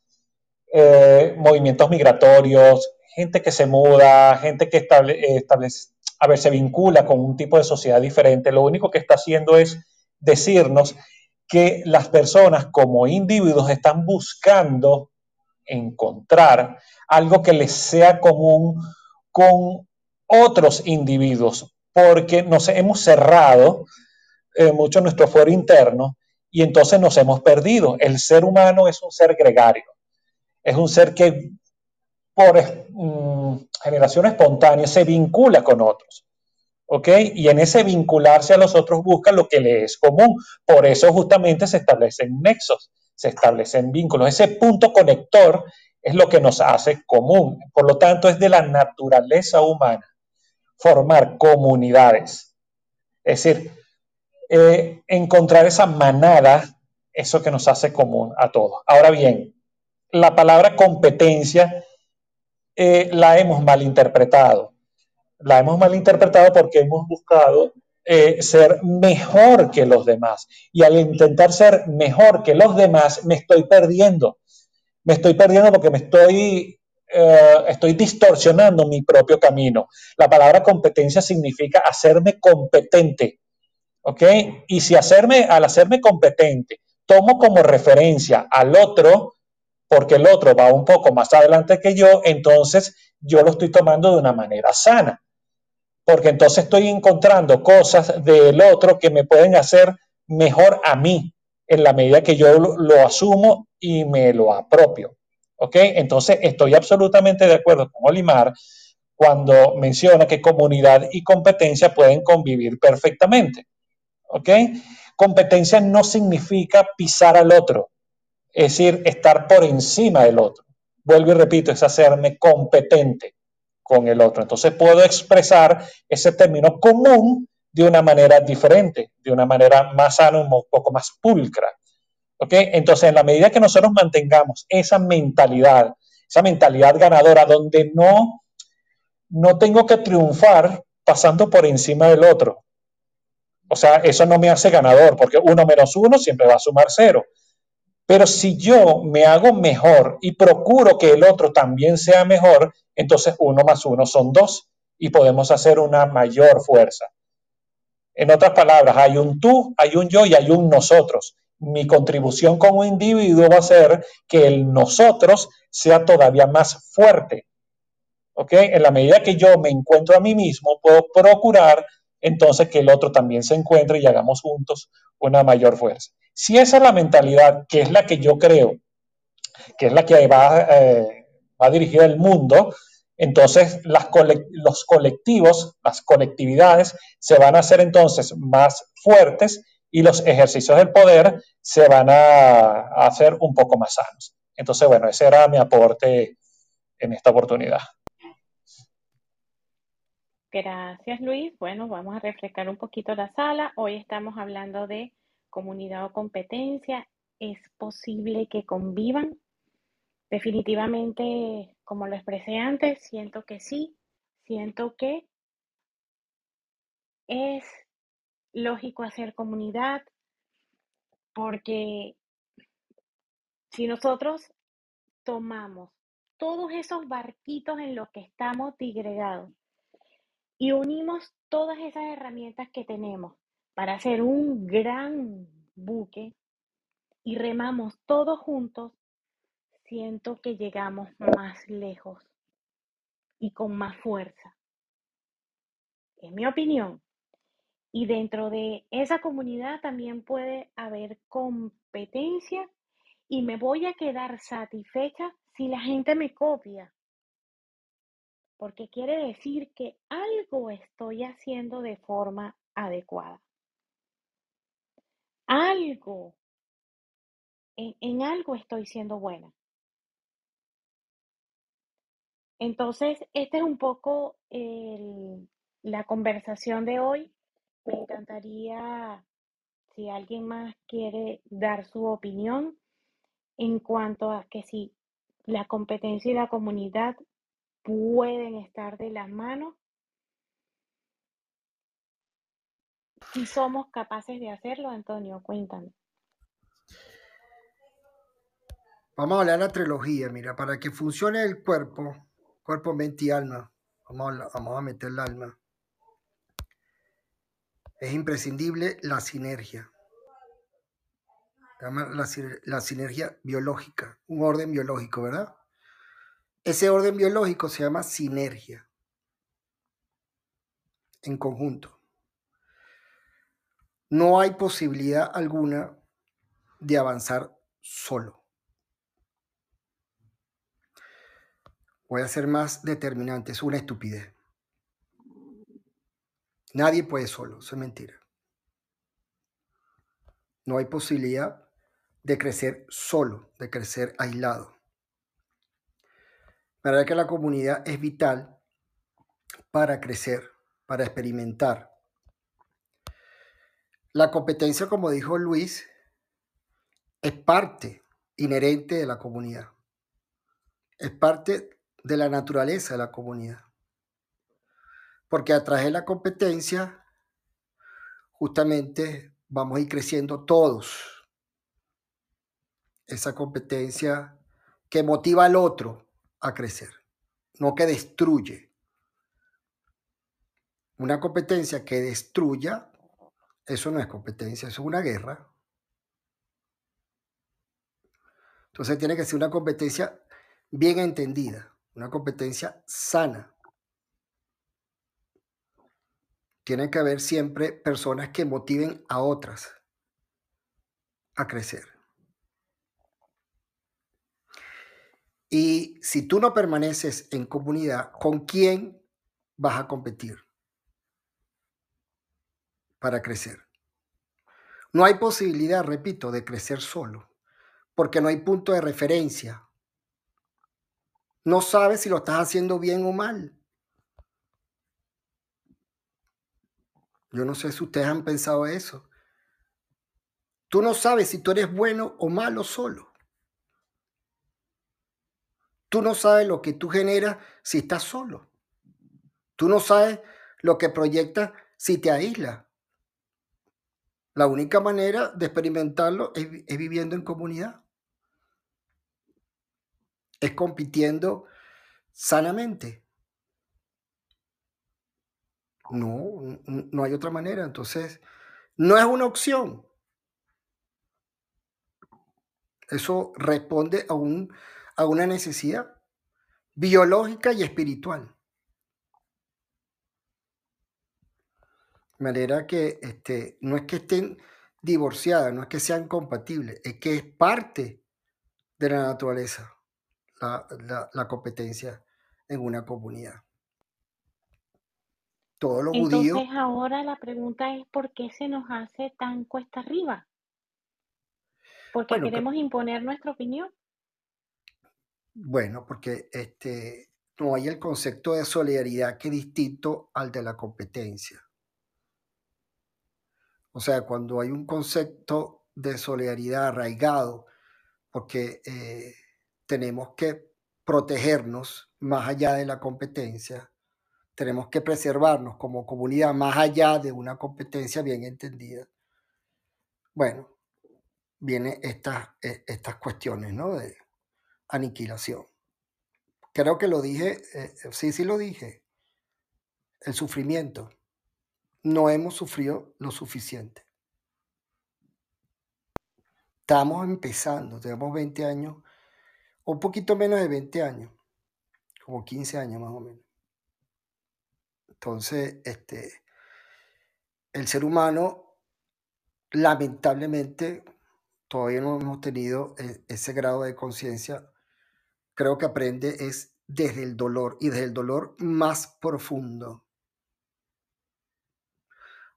eh, movimientos migratorios, gente que se muda, gente que eh, establece, a ver, se vincula con un tipo de sociedad diferente, lo único que está haciendo es decirnos que las personas como individuos están buscando encontrar algo que les sea común con otros individuos, porque nos hemos cerrado eh, mucho nuestro fuero interno y entonces nos hemos perdido. El ser humano es un ser gregario, es un ser que por mm, generación espontánea se vincula con otros. ¿Ok? Y en ese vincularse a los otros busca lo que le es común. Por eso justamente se establecen nexos, se establecen vínculos. Ese punto conector es lo que nos hace común. Por lo tanto, es de la naturaleza humana formar comunidades. Es decir, eh, encontrar esa manada, eso que nos hace común a todos. Ahora bien, la palabra competencia eh, la hemos malinterpretado. La hemos malinterpretado porque hemos buscado eh, ser mejor que los demás. Y al intentar ser mejor que los demás, me estoy perdiendo. Me estoy perdiendo porque me estoy, eh, estoy distorsionando mi propio camino. La palabra competencia significa hacerme competente. ¿Ok? Y si hacerme, al hacerme competente, tomo como referencia al otro, porque el otro va un poco más adelante que yo, entonces yo lo estoy tomando de una manera sana. Porque entonces estoy encontrando cosas del otro que me pueden hacer mejor a mí, en la medida que yo lo, asumo y me lo apropio. ¿Ok? Entonces estoy absolutamente de acuerdo con Olimar cuando menciona que comunidad y competencia pueden convivir perfectamente. ¿Ok? Competencia no significa pisar al otro, es decir, estar por encima del otro. Vuelvo y repito, es hacerme competente con el otro. Entonces puedo expresar ese término común de una manera diferente, de una manera más sana, un poco más pulcra. ¿Ok? Entonces, en la medida que nosotros mantengamos esa mentalidad, esa mentalidad ganadora, donde no, no tengo que triunfar pasando por encima del otro. O sea, eso no me hace ganador, porque uno menos uno siempre va a sumar cero. Pero si yo me hago mejor y procuro que el otro también sea mejor, entonces uno más uno son dos y podemos hacer una mayor fuerza. En otras palabras, hay un tú, hay un yo y hay un nosotros. Mi contribución como individuo va a ser que el nosotros sea todavía más fuerte. ¿Ok? En la medida que yo me encuentro a mí mismo, puedo procurar entonces que el otro también se encuentre y hagamos juntos una mayor fuerza. Si esa es la mentalidad, que es la que yo creo, que es la que va, eh, va a dirigir el mundo, entonces los colectivos, las colectividades se van a hacer entonces más fuertes y los ejercicios del poder se van a, a hacer un poco más sanos. Entonces, bueno, ese era mi aporte en esta oportunidad. Gracias, Luis. Bueno, vamos a refrescar un poquito la sala. Hoy estamos hablando de comunidad o competencia. ¿Es posible que convivan? Definitivamente, como lo expresé antes, siento que sí. Siento que es lógico hacer comunidad porque si nosotros tomamos todos esos barquitos en los que estamos digregados y unimos todas esas herramientas que tenemos para hacer un gran buque y remamos todos juntos, siento que llegamos más lejos y con más fuerza. Es mi opinión. Y dentro de esa comunidad también puede haber competencia y me voy a quedar satisfecha si la gente me copia porque quiere decir que algo estoy haciendo de forma adecuada. Algo, en, algo estoy siendo buena. Entonces, esta es un poco la conversación de hoy. Me encantaría, si alguien más quiere dar su opinión en cuanto a que si la competencia y la comunidad pueden estar de las manos si somos capaces de hacerlo, Antonio, cuéntame. Vamos a hablar de la trilogía, mira, para que funcione el cuerpo, cuerpo, mente y alma, vamos a, meter el alma. Es imprescindible la sinergia. La, la sinergia biológica, un orden biológico, ¿verdad? Ese orden biológico se llama sinergia en conjunto. No hay posibilidad alguna de avanzar solo. Voy a ser más determinante, es una estupidez. Nadie puede solo, eso es mentira. No hay posibilidad de crecer solo, de crecer aislado. ¿Verdad que la comunidad es vital para crecer, para experimentar? La competencia, como dijo Luis, es parte inherente de la comunidad. Es parte de la naturaleza de la comunidad. Porque a través de la competencia, justamente vamos a ir creciendo todos. Esa competencia que motiva al otro a crecer, no que destruye. Una competencia que destruya, eso no es competencia, eso es una guerra. Entonces tiene que ser una competencia bien entendida, una competencia sana. Tienen que haber siempre personas que motiven a otras a crecer. Y si tú no permaneces en comunidad, ¿con quién vas a competir para crecer? No hay posibilidad, repito, de crecer solo, porque no hay punto de referencia. No sabes si lo estás haciendo bien o mal. Yo no sé si ustedes han pensado eso. Tú no sabes si tú eres bueno o malo solo. Tú no sabes lo que tú generas si estás solo. Tú no sabes lo que proyectas si te aíslas. La única manera de experimentarlo es, viviendo en comunidad. Es compitiendo sanamente. No, no hay otra manera. Entonces, no es una opción. Eso responde a, un, a una necesidad biológica y espiritual. De manera que este, no es que estén divorciadas, no es que sean compatibles, es que es parte de la naturaleza la, la, la competencia en una comunidad. Todos los Entonces ahora la pregunta es ¿por qué se nos hace tan cuesta arriba? Porque bueno, que- queremos imponer nuestra opinión. bueno, porque este, no hay el concepto de solidaridad que es distinto al de la competencia. O sea, cuando hay un concepto de solidaridad arraigado, porque eh, tenemos que protegernos más allá de la competencia, tenemos que preservarnos como comunidad más allá de una competencia bien entendida. Bueno, vienen estas, eh, estas cuestiones ¿no? de aniquilación. Creo que lo dije, eh, sí, sí lo dije, el sufrimiento. No hemos sufrido lo suficiente. Estamos empezando, tenemos 20 años, un poquito menos de 20 años, como 15 años más o menos. Entonces, este, el ser humano, lamentablemente, todavía no hemos tenido e- ese grado de conciencia. Creo que aprende es desde el dolor y desde el dolor más profundo.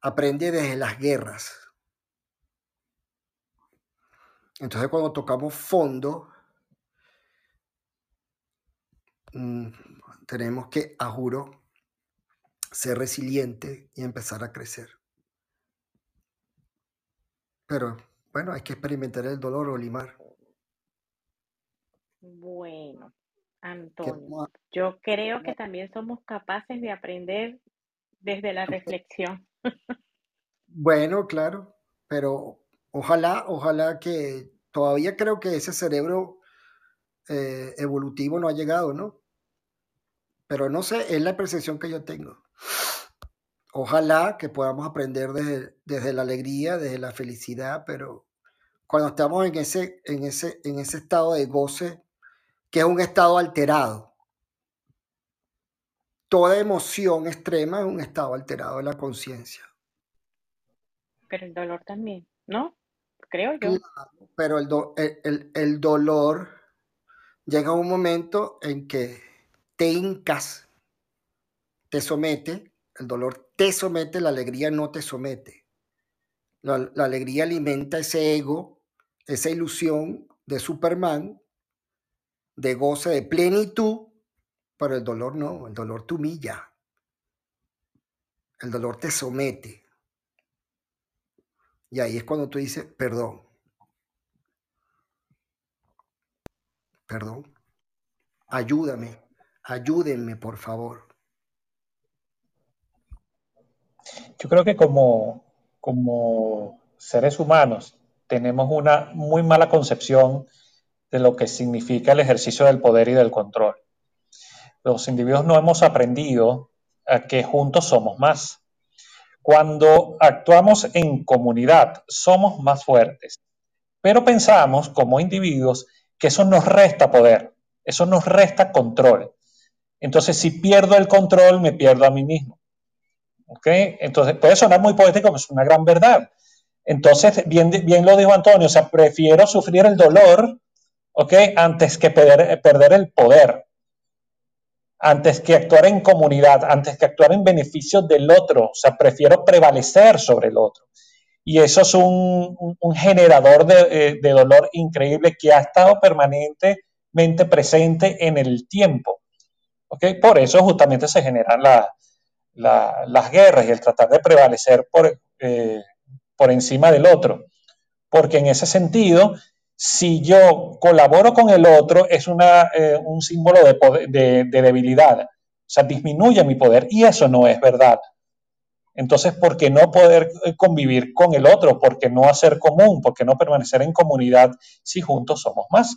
Aprende desde las guerras. Entonces, cuando tocamos fondo, mm, tenemos que, a juro, ser resiliente y empezar a crecer. Pero bueno, hay que experimentar el dolor, Olimar. Bueno, ¿Qué Antonio, yo creo que también somos capaces de aprender desde la reflexión. Bueno, claro, pero ojalá, ojalá que todavía creo que ese cerebro eh, evolutivo no ha llegado, ¿no? Pero no sé, es la percepción que yo tengo. Ojalá que podamos aprender desde, desde la alegría, desde la felicidad, pero cuando estamos en ese, en ese, en ese estado de goce, que es un estado alterado, toda emoción extrema es un estado alterado de la conciencia. Pero el dolor también, ¿no? Creo yo. Claro, pero el, do- el- el- el dolor llega a un momento en que te hincas, te somete, el dolor te somete, la alegría no te somete. La, la alegría alimenta ese ego, esa ilusión de Superman, de goce, de plenitud, pero el dolor no, el dolor te humilla, el dolor te somete. Y ahí es cuando tú dices, perdón, perdón, ayúdame, ayúdenme, por favor. Yo creo que como, como seres humanos tenemos una muy mala concepción de lo que significa el ejercicio del poder y del control. Los individuos no hemos aprendido a que juntos somos más. Cuando actuamos en comunidad somos más fuertes, pero pensamos como individuos que eso nos resta poder, eso nos resta control. Entonces, si pierdo el control, me pierdo a mí mismo. ¿Ok? Entonces, puede sonar muy poético, pero es una gran verdad. Entonces, bien, bien lo dijo Antonio, o sea, prefiero sufrir el dolor, ¿ok? Antes que perder, perder el poder, antes que actuar en comunidad, antes que actuar en beneficio del otro, o sea, prefiero prevalecer sobre el otro. Y eso es un, generador de, eh, de, dolor increíble que ha estado permanentemente presente en el tiempo. ¿ok? Por eso justamente se generan la, la, las guerras y el tratar de prevalecer por, eh, por encima del otro. Porque en ese sentido, si yo colaboro con el otro, es una, eh, un símbolo de, de, de, debilidad. O sea, disminuye mi poder y eso no es verdad. Entonces, ¿por qué no poder eh, convivir con el otro? ¿Por qué no hacer común? ¿Por qué no permanecer en comunidad si juntos somos más?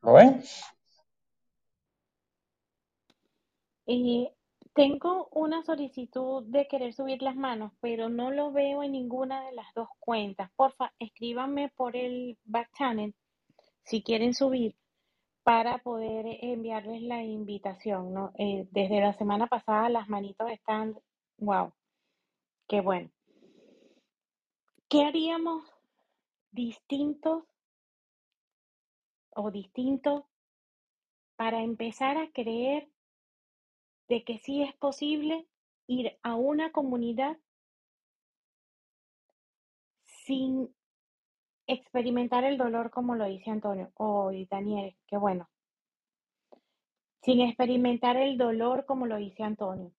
¿Lo ven? Eh, tengo una solicitud de querer subir las manos, pero no lo veo en ninguna de las dos cuentas. Porfa, escríbanme por el back channel si quieren subir para poder enviarles la invitación, ¿no? Eh, desde la semana pasada las manitos están, wow, qué bueno. ¿Qué haríamos distintos o distinto para empezar a creer de que sí es posible ir a una comunidad sin experimentar el dolor como lo dice Antonio o Daniel, qué bueno. Sin experimentar el dolor como lo dice Antonio.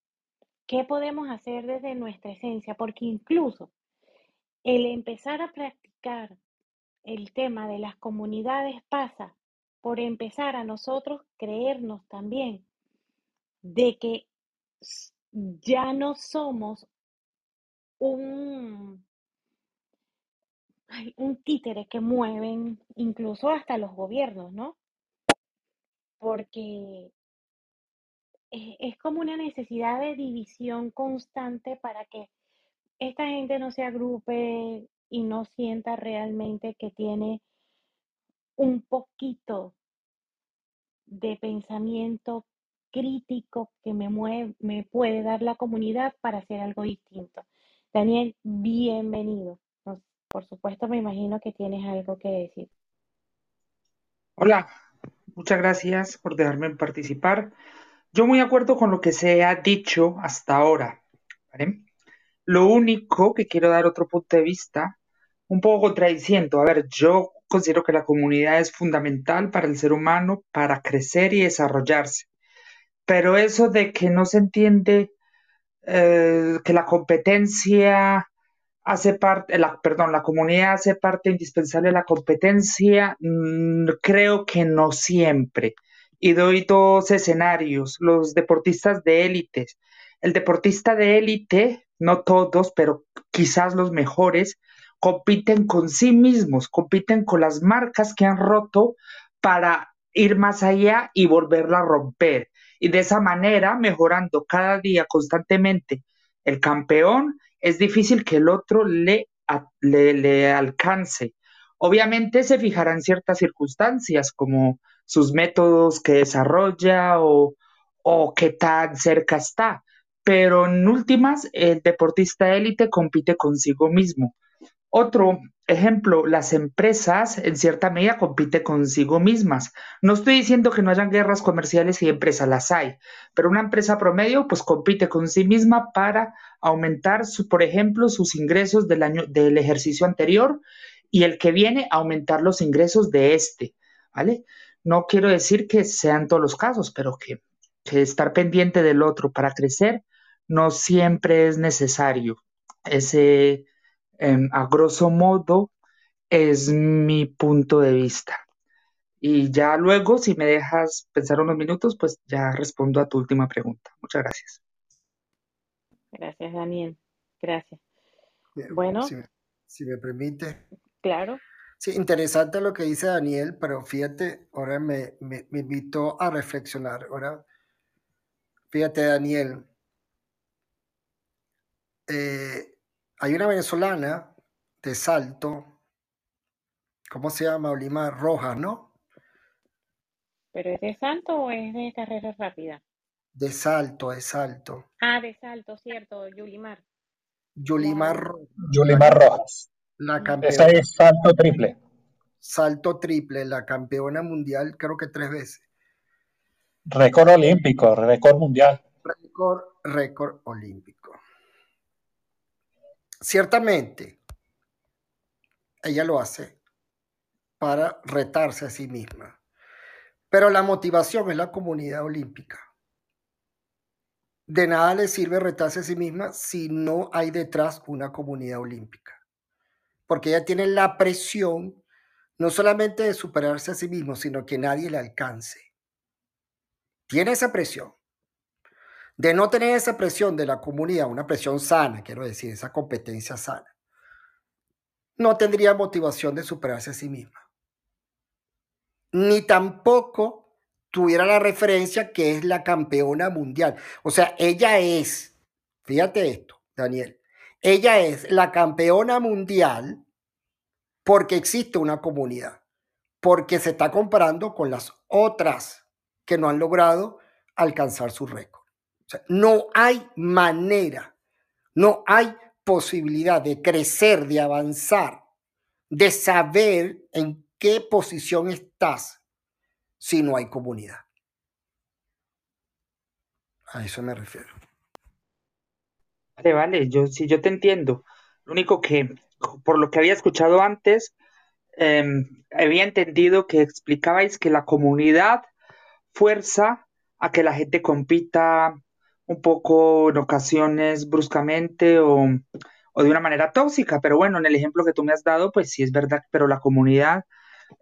¿Qué podemos hacer desde nuestra esencia? Porque incluso el empezar a practicar el tema de las comunidades pasa por empezar a nosotros creernos también de que ya no somos un, un títere que mueven incluso hasta los gobiernos, ¿no? Porque es como una necesidad de división constante para que esta gente no se agrupe y no sienta realmente que tiene un poquito de pensamiento crítico que me, mueve, me puede dar la comunidad para hacer algo distinto. Daniel, bienvenido. Por supuesto, me imagino que tienes algo que decir. Hola, muchas gracias por dejarme participar. Yo muy de acuerdo con lo que se ha dicho hasta ahora. Lo único que quiero dar otro punto de vista, un poco contradiciendo. A ver, yo considero que la comunidad es fundamental para el ser humano para crecer y desarrollarse. Pero eso de que no se entiende eh, que la competencia hace parte, la, perdón, la comunidad hace parte indispensable de la competencia, mmm, creo que no siempre. Y doy dos escenarios, los deportistas de élite. El deportista de élite, no todos, pero quizás los mejores, compiten con sí mismos, compiten con las marcas que han roto para ir más allá y volverla a romper y de esa manera, mejorando cada día constantemente el campeón, es difícil que el otro le, le, alcance. Obviamente se fijará en ciertas circunstancias como sus métodos que desarrolla o, o qué tan cerca está, pero en últimas el deportista élite compite consigo mismo. Otro ejemplo, las empresas en cierta medida compiten consigo mismas. No estoy diciendo que no hayan guerras comerciales y empresas, las hay, pero una empresa promedio pues compite con sí misma para aumentar, su, por ejemplo, sus ingresos del año del ejercicio anterior y el que viene aumentar los ingresos de este, ¿vale? No quiero decir que sean todos los casos, pero que, que estar pendiente del otro para crecer no siempre es necesario. Ese eh, a grosso modo, es mi punto de vista. Y ya luego, si me dejas pensar unos minutos, pues ya respondo a tu última pregunta. Muchas gracias. Gracias, Daniel. Gracias. Bueno. Si me, si me permite. Claro. Sí, interesante lo que dice Daniel, pero fíjate, ahora me, me, me invitó a reflexionar. Ahora, fíjate, Daniel, eh, hay una venezolana de Salto, ¿cómo se llama? Olimar Rojas, ¿no? ¿Pero es de salto o es de carrera rápida? De salto, de salto. Ah, de salto, cierto, Yulimar. Yulimar, Yulimar Rojas. la mm, Esa campeona, es salto triple. salto triple, la campeona mundial, creo que tres veces. Récord olímpico, récord mundial. Récord, récord olímpico. Ciertamente, ella lo hace para retarse a sí misma, pero la motivación es la comunidad olímpica. De nada le sirve retarse a sí misma si no hay detrás una comunidad olímpica, porque ella tiene la presión no solamente de superarse a sí mismo, sino que nadie le alcance. Tiene esa presión. De no tener esa presión de la comunidad, una presión sana, quiero decir, esa competencia sana, no tendría motivación de superarse a sí misma. Ni tampoco tuviera la referencia que es la campeona mundial. O sea, ella es, fíjate esto, Daniel, ella es la campeona mundial porque existe una comunidad, porque se está comparando con las otras que no han logrado alcanzar su récord. O sea, no hay manera, no hay posibilidad de crecer, de avanzar, de saber en qué posición estás si no hay comunidad. A eso me refiero. Vale, vale, yo sí, yo te entiendo. Lo único que, por lo que había escuchado antes, em, había entendido que explicabais que la comunidad fuerza a que la gente compita un poco en ocasiones bruscamente o, o de una manera tóxica, pero bueno, en el ejemplo que tú me has dado, pues sí es verdad, pero la comunidad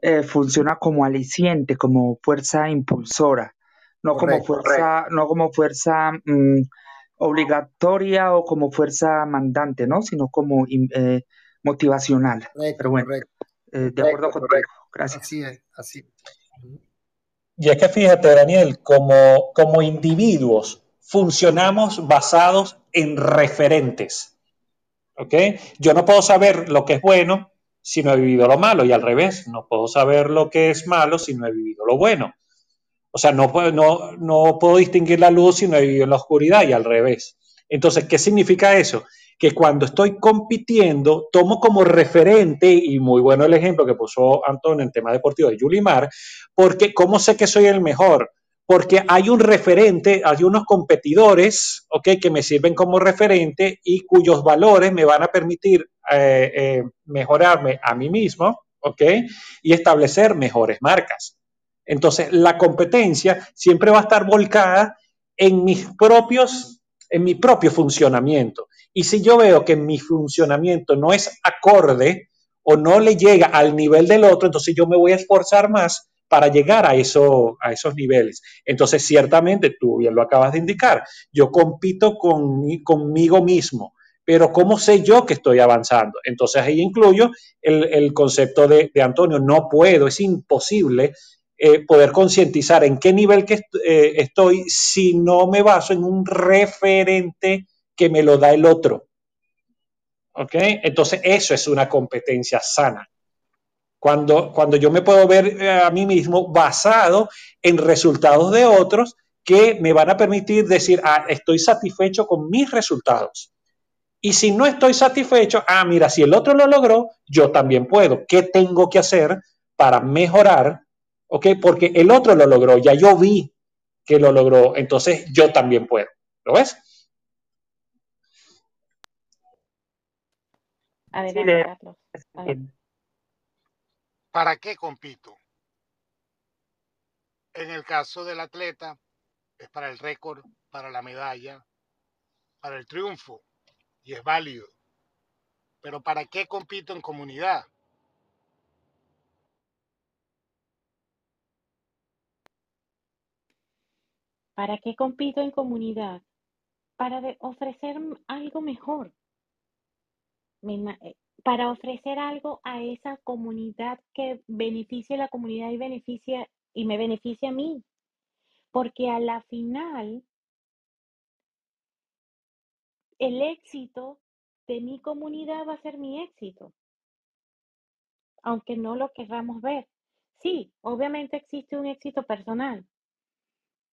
eh, funciona como aliciente, como fuerza impulsora, no como Correcto. fuerza, no como fuerza mm, obligatoria o como fuerza mandante, ¿no? Sino como eh, motivacional. Correcto, Pero bueno, eh, de acuerdo contigo. Gracias. Así es, así. Y es que fíjate, Daniel, como, como individuos funcionamos basados en referentes. ¿Ok? Yo no puedo saber lo que es bueno si no he vivido lo malo y al revés, no puedo saber lo que es malo si no he vivido lo bueno. O sea, no puedo, no, no puedo distinguir la luz si no he vivido en la oscuridad y al revés. Entonces, ¿qué significa eso? Que cuando estoy compitiendo, tomo como referente, y muy bueno el ejemplo que puso Antonio en tema deportivo de Yulimar, porque ¿cómo sé que soy el mejor? Porque hay un referente, hay unos competidores, ¿ok? Que me sirven como referente y cuyos valores me van a permitir eh, eh, mejorarme a mí mismo. Y establecer mejores marcas. Entonces, la competencia siempre va a estar volcada en mis propios, en mi propio funcionamiento. Y si yo veo que mi funcionamiento no es acorde o no le llega al nivel del otro, entonces yo me voy a esforzar más para llegar a, eso, a esos niveles. Entonces, ciertamente, tú bien lo acabas de indicar, yo compito con, conmigo mismo, pero ¿cómo sé yo que estoy avanzando? Entonces ahí incluyo el, el concepto de, Antonio, no puedo, es imposible eh, poder concientizar en qué nivel que eh, estoy si no me baso en un referente que me lo da el otro. Entonces eso es una competencia sana. Cuando, cuando yo me puedo ver eh, a mí mismo basado en resultados de otros que me van a permitir decir, ah, estoy satisfecho con mis resultados. Y si no estoy satisfecho, ah, mira, si el otro lo logró, yo también puedo. ¿Qué tengo que hacer para mejorar? ¿Ok? Porque el otro lo logró, ya yo vi que lo logró, entonces yo también puedo. ¿Lo ves? Adelante, Carlos. Adelante. ¿Para qué compito? En el caso del atleta, es para el récord, para la medalla, para el triunfo, y es válido. Pero ¿para qué compito en comunidad? ¿Para qué compito en comunidad? Para ofrecer algo mejor. Para ofrecer algo a esa comunidad que beneficie a la comunidad y, beneficia, y me beneficia a mí. Porque a la final, el éxito de mi comunidad va a ser mi éxito. Aunque no lo querramos ver. Sí, obviamente existe un éxito personal,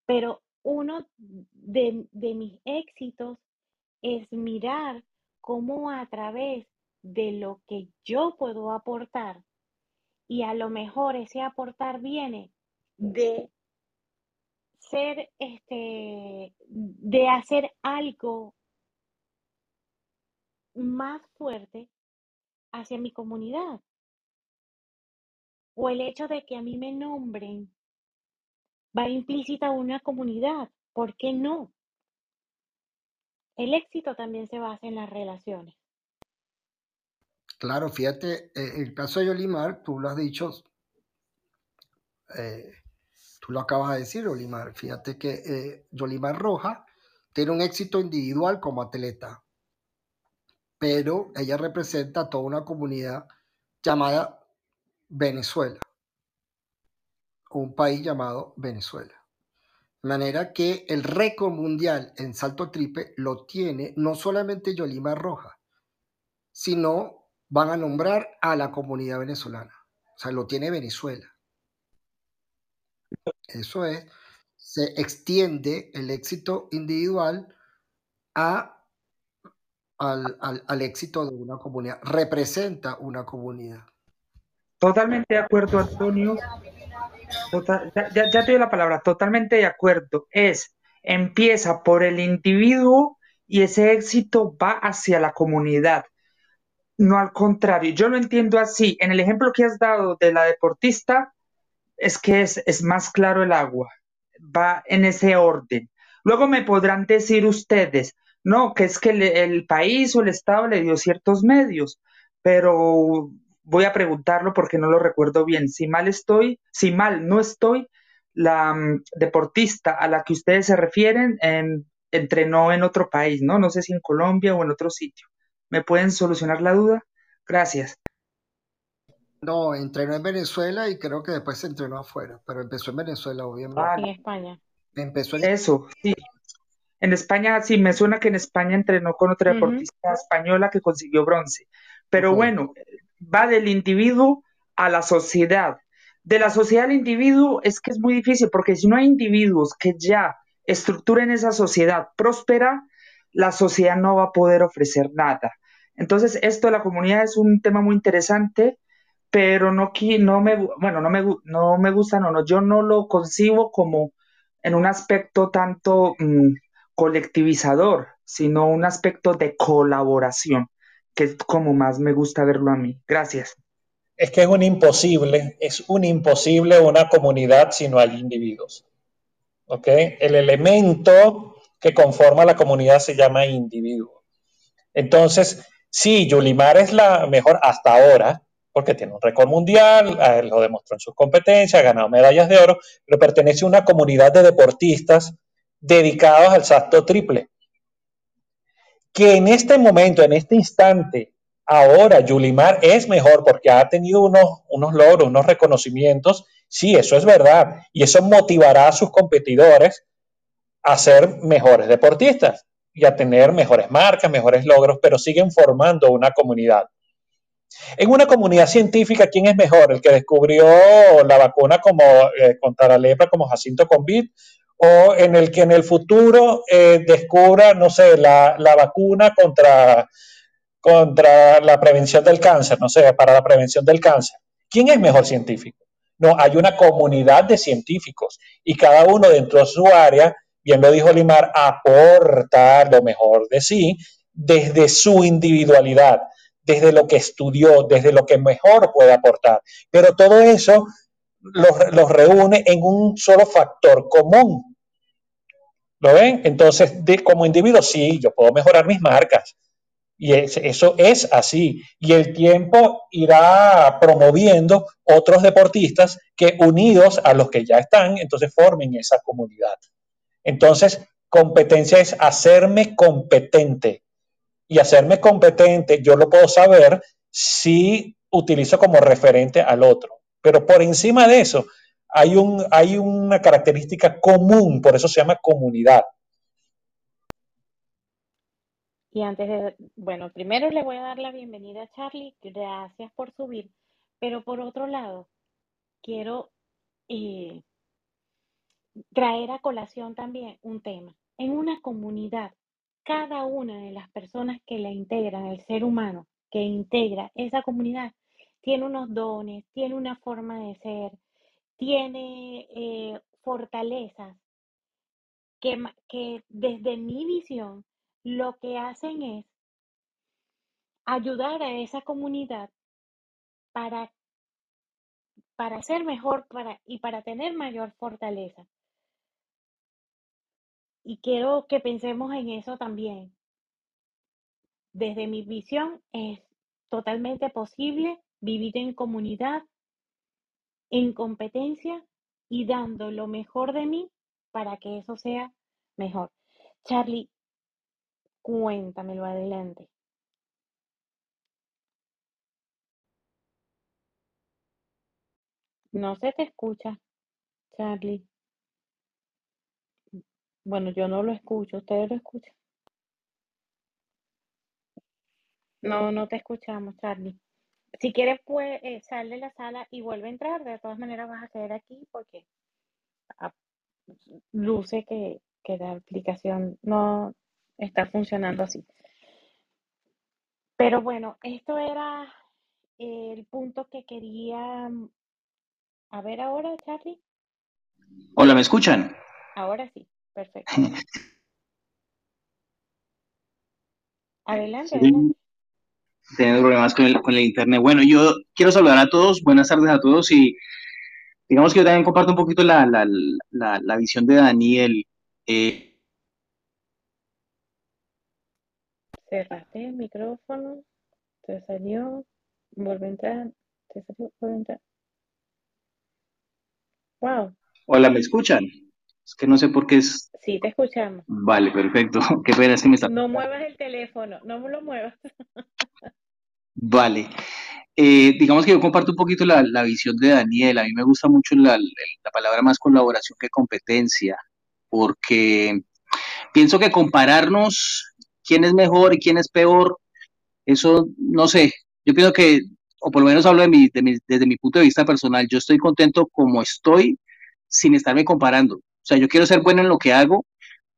pero uno de, de mis éxitos es mirar cómo a través de lo que yo puedo aportar, y a lo mejor ese aportar viene de ser, este, de hacer algo más fuerte hacia mi comunidad. O el hecho de que a mí me nombren va implícita una comunidad. ¿Por qué no? El éxito también se basa en las relaciones. Claro, fíjate, eh, el caso de Yolimar, tú lo has dicho, eh, tú lo acabas de decir, Yolimar. Fíjate que eh, Yolimar Roja tiene un éxito individual como atleta, pero ella representa a toda una comunidad llamada Venezuela, un país llamado Venezuela. De manera que el récord mundial en salto triple lo tiene no solamente Yolimar Roja, sino van a nombrar a la comunidad venezolana. O sea, lo tiene Venezuela. Eso es, se extiende el éxito individual a, al, al- éxito de una comunidad, representa una comunidad. Totalmente de acuerdo, Antonio. Ya, ya te doy la palabra, totalmente de acuerdo. Es, empieza por el individuo y ese éxito va hacia la comunidad. No al contrario, yo lo entiendo así. En el ejemplo que has dado de la deportista, es que es, es más claro el agua. Va en ese orden. Luego me podrán decir ustedes, no, que es que el, país o el Estado le dio ciertos medios, pero voy a preguntarlo porque no lo recuerdo bien. Si mal estoy, si mal no estoy, la mm, deportista a la que ustedes se refieren em, entrenó en otro país, ¿no? No sé si en Colombia o en otro sitio. ¿Me pueden solucionar la duda? Gracias. No, entrenó en Venezuela y creo que después se entrenó afuera, pero empezó en Venezuela, obviamente. En Vale, España. Empezó en... eso, sí. En España, sí, me suena que en España entrenó con otra deportista española que consiguió bronce. Pero bueno, va del individuo a la sociedad. De la sociedad al individuo es que es muy difícil, porque si no hay individuos que ya estructuren esa sociedad próspera, la sociedad no va a poder ofrecer nada. Entonces, esto de la comunidad es un tema muy interesante, pero no, no me, bueno, no me, no me gusta, no, no, yo no lo concibo como en un aspecto tanto mm, colectivizador, sino un aspecto de colaboración, que es como más me gusta verlo a mí. Gracias. Es que es un imposible, es un imposible una comunidad si no hay individuos. ¿Ok? El elemento que conforma la comunidad se llama individuo. Entonces, sí, Yulimar es la mejor hasta ahora, porque tiene un récord mundial, lo demostró en sus competencias, ha ganado medallas de oro, pero pertenece a una comunidad de deportistas dedicados al salto triple. Que en este momento, en este instante, ahora Yulimar es mejor porque ha tenido unos, unos logros, unos reconocimientos. Sí, eso es verdad. Y eso motivará a sus competidores a ser mejores deportistas y a tener mejores marcas, mejores logros, pero siguen formando una comunidad. En una comunidad científica, ¿quién es mejor? ¿El que descubrió la vacuna como, eh, contra la lepra como Jacinto Convit? ¿O en el que en el futuro eh, descubra, no sé, la, la vacuna contra, contra la prevención del cáncer, no sé, para la prevención del cáncer? ¿Quién es mejor científico? No, hay una comunidad de científicos y cada uno dentro de su área, bien lo dijo Limar, aporta lo mejor de sí desde su individualidad, desde lo que estudió, desde lo que mejor puede aportar. Pero todo eso los, los reúne en un solo factor común. ¿Lo ven? Entonces, de, como individuo, sí, yo puedo mejorar mis marcas. Y es, eso es así. Y el tiempo irá promoviendo otros deportistas que unidos a los que ya están, entonces formen esa comunidad. Entonces, competencia es hacerme competente. Y hacerme competente, yo lo puedo saber si utilizo como referente al otro. Pero por encima de eso, hay, un, hay una característica común, por eso se llama comunidad. Y antes de, bueno, primero le voy a dar la bienvenida a Charlie, gracias por subir, pero por otro lado, quiero eh, traer a colación también un tema. En una comunidad, cada una de las personas que la integran, el ser humano que integra esa comunidad, tiene unos dones, tiene una forma de ser, tiene eh, fortalezas que, que desde mi visión lo que hacen es ayudar a esa comunidad para, para ser mejor para, y para tener mayor fortaleza. Y quiero que pensemos en eso también. Desde mi visión es totalmente posible vivir en comunidad, en competencia y dando lo mejor de mí para que eso sea mejor. Charlie, cuéntamelo adelante. No se te escucha, Charlie. Bueno, yo no lo escucho, ustedes lo escuchan. No, no te escuchamos, Charlie. Si quieres, pues, eh, sal de la sala y vuelve a entrar. De todas maneras, vas a quedar aquí porque ah, luce que, que la aplicación no está funcionando así. Pero bueno, esto era el punto que quería. A ver ahora, Charlie. Hola, ¿me escuchan? Ahora sí, perfecto. Adelante, Sí, adelante. teniendo problemas con el, con el internet. Bueno, yo quiero saludar a todos, buenas tardes a todos y digamos que yo también comparto un poquito la, la, la, la visión de Daniel. Eh, Cerraste el micrófono, te salió, vuelve a entrar, te salió, vuelve a entrar. Wow, hola, ¿me escuchan? Es que no sé por qué es... sí, te escuchamos. Vale, perfecto. Qué pena, que me está... No muevas el teléfono, no me lo muevas. Vale. Eh, digamos que yo comparto un poquito la, la visión de Daniel. A mí me gusta mucho la, la palabra más colaboración que competencia, porque pienso que compararnos quién es mejor y quién es peor, eso no sé. Yo pienso que, o por lo menos hablo de mi, de mi- desde mi punto de vista personal, yo estoy contento como estoy sin estarme comparando. O sea, yo quiero ser bueno en lo que hago,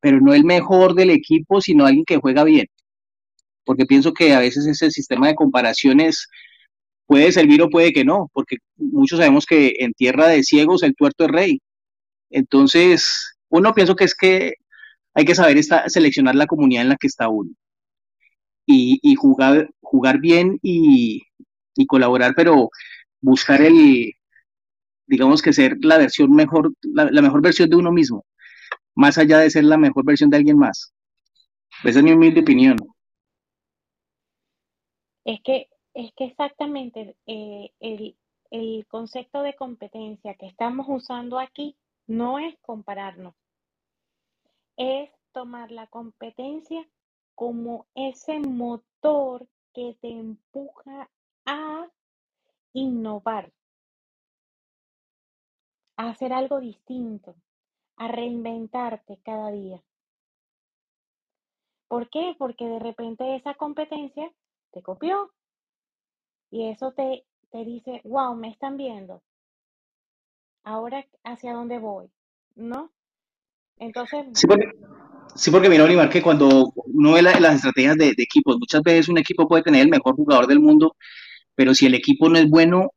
pero no el mejor del equipo, sino alguien que juega bien, porque pienso que a veces ese sistema de comparaciones puede servir o puede que no, porque muchos sabemos que en tierra de ciegos el tuerto es rey. Entonces, uno pienso que es que hay que saber esta- seleccionar la comunidad en la que está uno y, y jugar, jugar bien y, y colaborar, pero buscar el, digamos que ser la versión mejor, la, mejor versión de uno mismo, más allá de ser la mejor versión de alguien más. Esa es mi humilde opinión. Es que, es que exactamente eh, el, el concepto de competencia que estamos usando aquí no es compararnos, es tomar la competencia como ese motor que te empuja a innovar, a hacer algo distinto, a reinventarte cada día. ¿Por qué? Porque de repente esa competencia te copió y eso te, te dice, wow, me están viendo, ahora hacia dónde voy, ¿no? Entonces, Sí, porque, sí, porque mira, Oliver, que cuando uno ve la- las estrategias de, de equipos, muchas veces un equipo puede tener el mejor jugador del mundo, pero si el equipo no es bueno,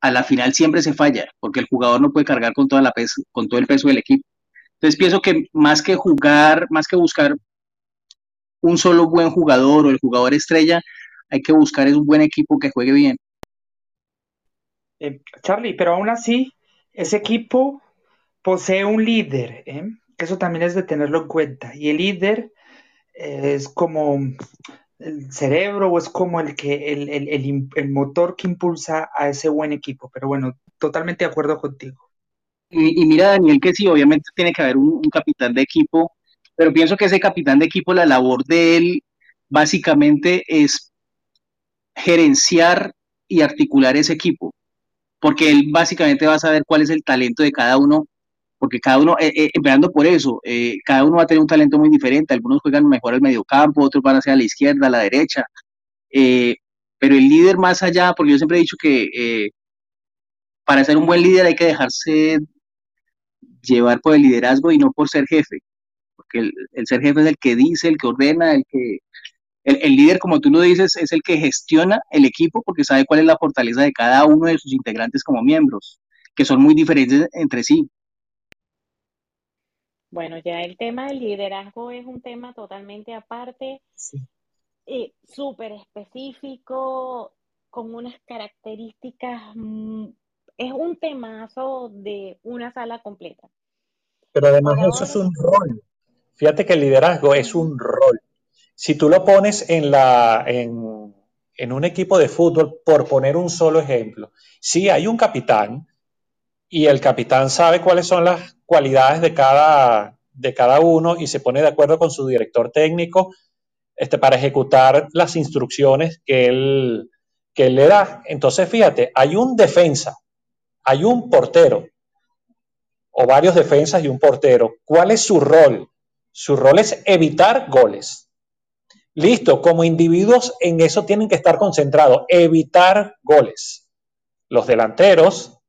a la final siempre se falla, porque el jugador no puede cargar con toda la pes- con todo el peso del equipo. Entonces pienso que más que jugar, más que buscar un solo buen jugador o el jugador estrella, hay que buscar es un buen equipo que juegue bien. Eh, Charlie, pero aún así, ese equipo posee un líder, ¿eh? Eso también es de tenerlo en cuenta. Y el líder eh, es como el cerebro o es como el que el, el- el el motor que impulsa a ese buen equipo. Pero bueno, totalmente de acuerdo contigo. Y, y mira, Daniel, que sí, obviamente tiene que haber un, un capitán de equipo, pero pienso que ese capitán de equipo, la labor de él básicamente es gerenciar y articular ese equipo, porque él básicamente va a saber cuál es el talento de cada uno, porque cada uno, eh, eh, empezando por eso, eh, cada uno va a tener un talento muy diferente, algunos juegan mejor al mediocampo, otros van hacia la izquierda, a la derecha, eh, pero el líder más allá, porque yo siempre he dicho que para ser un buen líder hay que dejarse llevar por el liderazgo y no por ser jefe, porque el, el ser jefe es el que dice, el que ordena, el que... El, el, líder, como tú lo dices, es el que gestiona el equipo porque sabe cuál es la fortaleza de cada uno de sus integrantes como miembros, que son muy diferentes entre sí. Bueno, ya el tema del liderazgo es un tema totalmente aparte, Sí. eh, súper específico, con unas características, mm, es un temazo de una sala completa. Pero además eso es un rol. Fíjate que el liderazgo es un rol. Si tú lo pones en, la, en, en un equipo de fútbol, por poner un solo ejemplo, sí hay un capitán y el capitán sabe cuáles son las cualidades de cada, de cada uno y se pone de acuerdo con su director técnico este, para ejecutar las instrucciones que él, que él le da. Entonces, fíjate, hay un defensa, hay un portero o varios defensas y un portero. ¿Cuál es su rol? Su rol es evitar goles. Listo, como individuos en eso tienen que estar concentrados, evitar goles. Los delanteros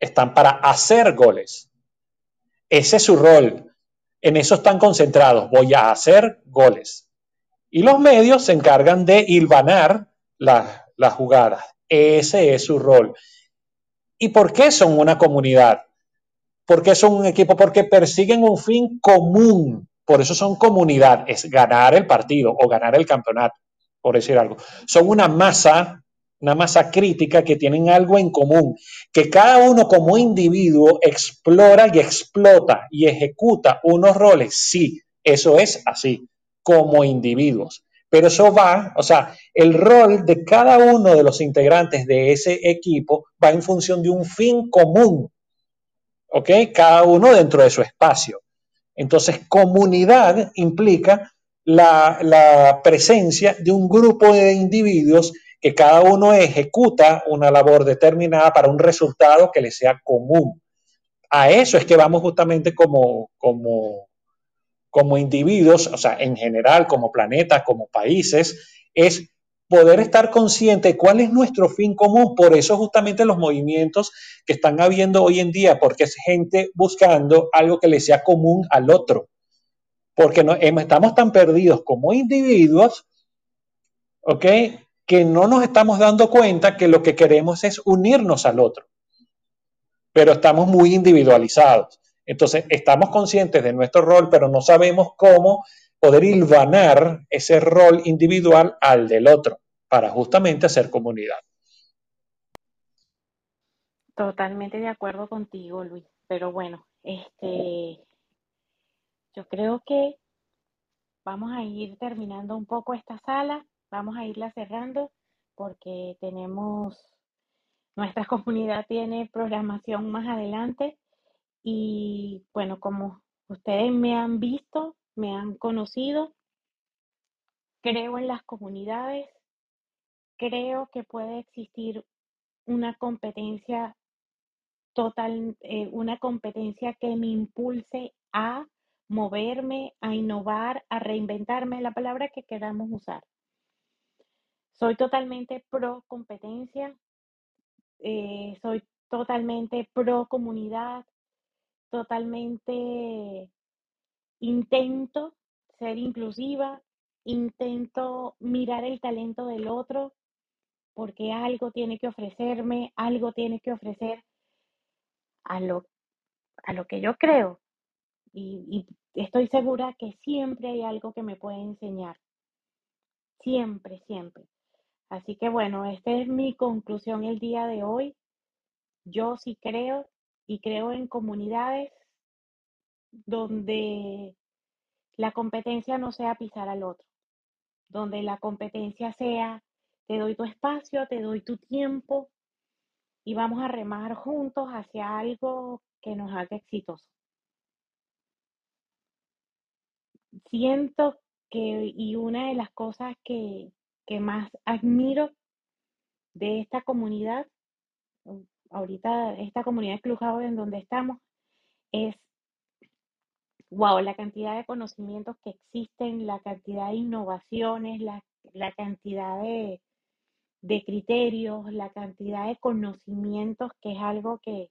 están para hacer goles. Ese es su rol. En eso están concentrados. Voy a hacer goles. Y los medios se encargan de hilvanar las la jugadas. Ese es su rol. ¿Y por qué son una comunidad? ¿Por qué son un equipo? Porque persiguen un fin común. Por eso son comunidad. Es ganar el partido o ganar el campeonato, por decir algo. Son una masa, una masa crítica que tienen algo en común. Que cada uno como individuo explora y explota y ejecuta unos roles. Sí, eso es así, como individuos. Pero eso va, o sea, el rol de cada uno de los integrantes de ese equipo va en función de un fin común. ¿Ok? Cada uno dentro de su espacio. Entonces, comunidad implica la, la, presencia de un grupo de individuos que cada uno ejecuta una labor determinada para un resultado que le sea común. A eso es que vamos justamente como, como, como individuos, o sea, en general, como planetas, como países, es poder estar consciente de cuál es nuestro fin común. Por eso justamente los movimientos que están habiendo hoy en día, porque es gente buscando algo que le sea común al otro. Porque no, estamos tan perdidos como individuos, ¿ok? Que no nos estamos dando cuenta que lo que queremos es unirnos al otro. Pero estamos muy individualizados. Entonces, estamos conscientes de nuestro rol, pero no sabemos cómo poder hilvanar ese rol individual al del otro para justamente hacer comunidad. Totalmente de acuerdo contigo, Luis. Pero bueno, este, yo creo que vamos a ir terminando un poco esta sala, vamos a irla cerrando porque tenemos, nuestra comunidad tiene programación más adelante y bueno, como ustedes me han visto, me han conocido, creo en las comunidades, creo que puede existir una competencia total, eh, una competencia que me impulse a moverme, a innovar, a reinventarme, la palabra que queramos usar. Soy totalmente pro competencia, eh, soy totalmente pro comunidad, totalmente intento ser inclusiva, intento mirar el talento del otro, porque algo tiene que ofrecerme, algo tiene que ofrecer a lo, a lo que yo creo. Y, y estoy segura que siempre hay algo que me puede enseñar. Siempre, siempre. Así que bueno, esta es mi conclusión el día de hoy. Yo sí creo y creo en comunidades donde la competencia no sea pisar al otro, donde la competencia sea te doy tu espacio, te doy tu tiempo y vamos a remar juntos hacia algo que nos haga exitosos. Siento que, y una de las cosas que, que más admiro de esta comunidad, ahorita esta comunidad de Clubhouse en donde estamos, es, wow, la cantidad de conocimientos que existen, la cantidad de innovaciones, la, la cantidad de, de criterios, la cantidad de conocimientos, que es algo que,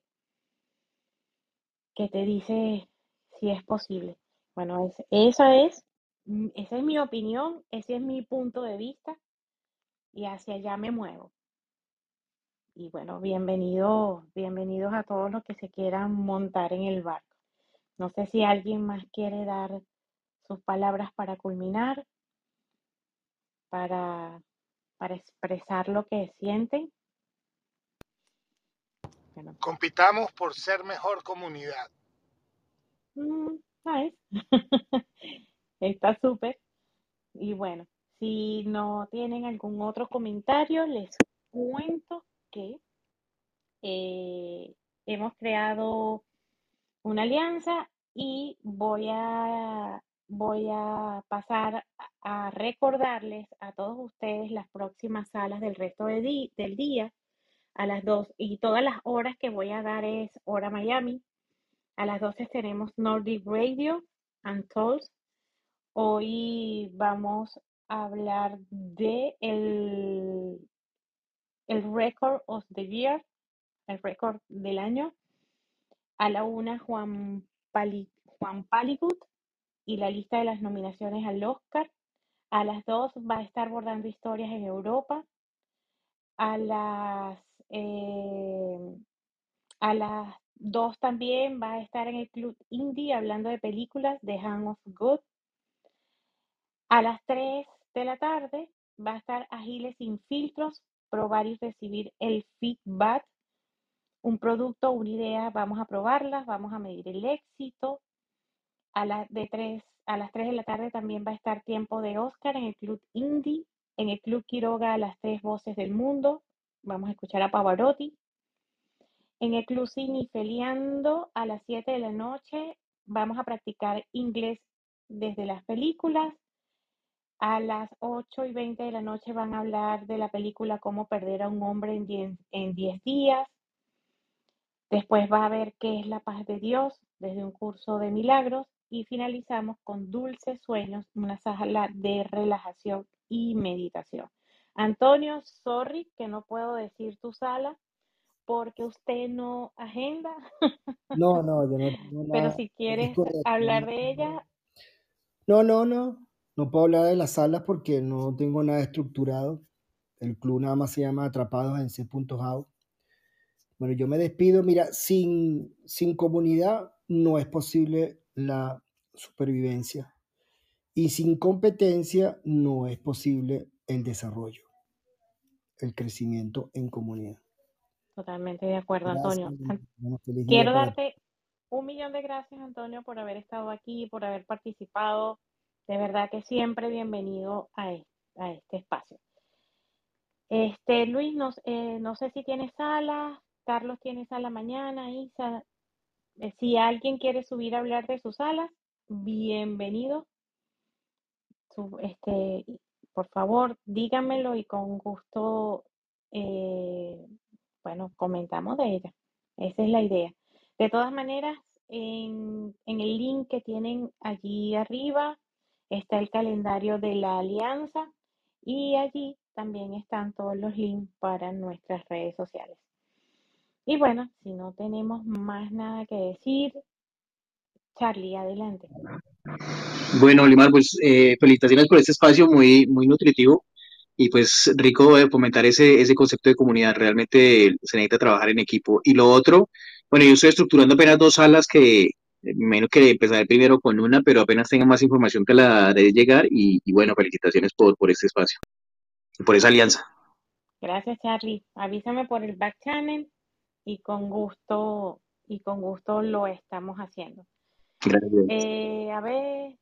que te dice si es posible. Bueno, es, esa es, mm, esa es mi opinión, ese es mi punto de vista y hacia allá me muevo. Y bueno, bienvenidos, bienvenidos a todos los que se quieran montar en el barco. No sé si alguien más quiere dar sus palabras para culminar, para, para expresar lo que sienten. Bueno, Compitamos por ser mejor comunidad. mm, nice. Está súper. Y bueno, si no tienen algún otro comentario, les cuento que eh, hemos creado una alianza y voy a, voy a pasar a, recordarles a todos ustedes las próximas salas del resto de di- del día a las 2 y todas las horas que voy a dar es hora Miami. A las 12 tenemos Nordic Radio and Tools. Hoy vamos hablar de el, el Record of the Year, el récord del año. A la una Juan, Pali, Juan y la lista de las nominaciones al Oscar. A las 2 va a estar bordando historias en Europa. A las, eh, a las 2 también va a estar en el Club Indie hablando de películas de Hand of God. A las 3 de la tarde va a estar Agiles sin filtros, probar y recibir el feedback. Un producto, una idea, vamos a probarlas, vamos a medir el éxito. A, las de 3, a las 3 de la tarde también va a estar tiempo de Oscar en el Club Indie. En el Club Quiroga, a las tres voces del mundo. Vamos a escuchar a Pavarotti. En el Club Cinefeliando, a las 7 de la noche, vamos a practicar inglés desde las películas. A las 8 y 20 de la noche van a hablar de la película Cómo perder a un hombre en 10, en 10 días. Después va a ver qué es la paz de Dios desde un curso de milagros. Y finalizamos con Dulces Sueños, una sala de relajación y meditación. Antonio, sorry que no puedo decir tu sala porque usted no agenda, No, no, yo no tengo pero si Es quieres hablar No, de ella, no, no, no. No puedo hablar de las salas porque no tengo nada estructurado. El club nada más se llama Atrapados en C. House. Bueno, yo me despido. Mira, sin, sin comunidad no es posible la supervivencia. Y sin competencia no es posible el desarrollo, el crecimiento en comunidad. totalmente de acuerdo, Antonio. Gracias. Bueno, Quiero darte un millón de gracias, Antonio, por haber estado aquí, por haber participado. De verdad que siempre bienvenido a, a este espacio. Este, Luis, no, eh, no sé si tienes sala, Carlos tiene sala mañana, Isa. Eh, si alguien quiere subir a hablar de sus salas, bienvenido. Este, por favor, díganmelo y con gusto, eh, bueno, comentamos de ella. Esa es la idea. De todas maneras, en, en el link que tienen allí arriba está el calendario de la alianza y allí también están todos los links para nuestras redes sociales. Y bueno, si no tenemos más nada que decir, Charlie, adelante. Bueno, Olimar, pues eh, felicitaciones por este espacio muy, muy nutritivo y pues rico de fomentar ese, ese concepto de comunidad. Realmente se necesita trabajar en equipo. Y lo otro, bueno, yo estoy estructurando apenas dos salas que eh, menos que empezaré primero con una, pero apenas tenga más información te la haré llegar y, y bueno, felicitaciones por, por este espacio, por esa alianza. Gracias, Charlie. Avísame por el back channel y con gusto, y con gusto lo estamos haciendo. Gracias. Eh, a ver,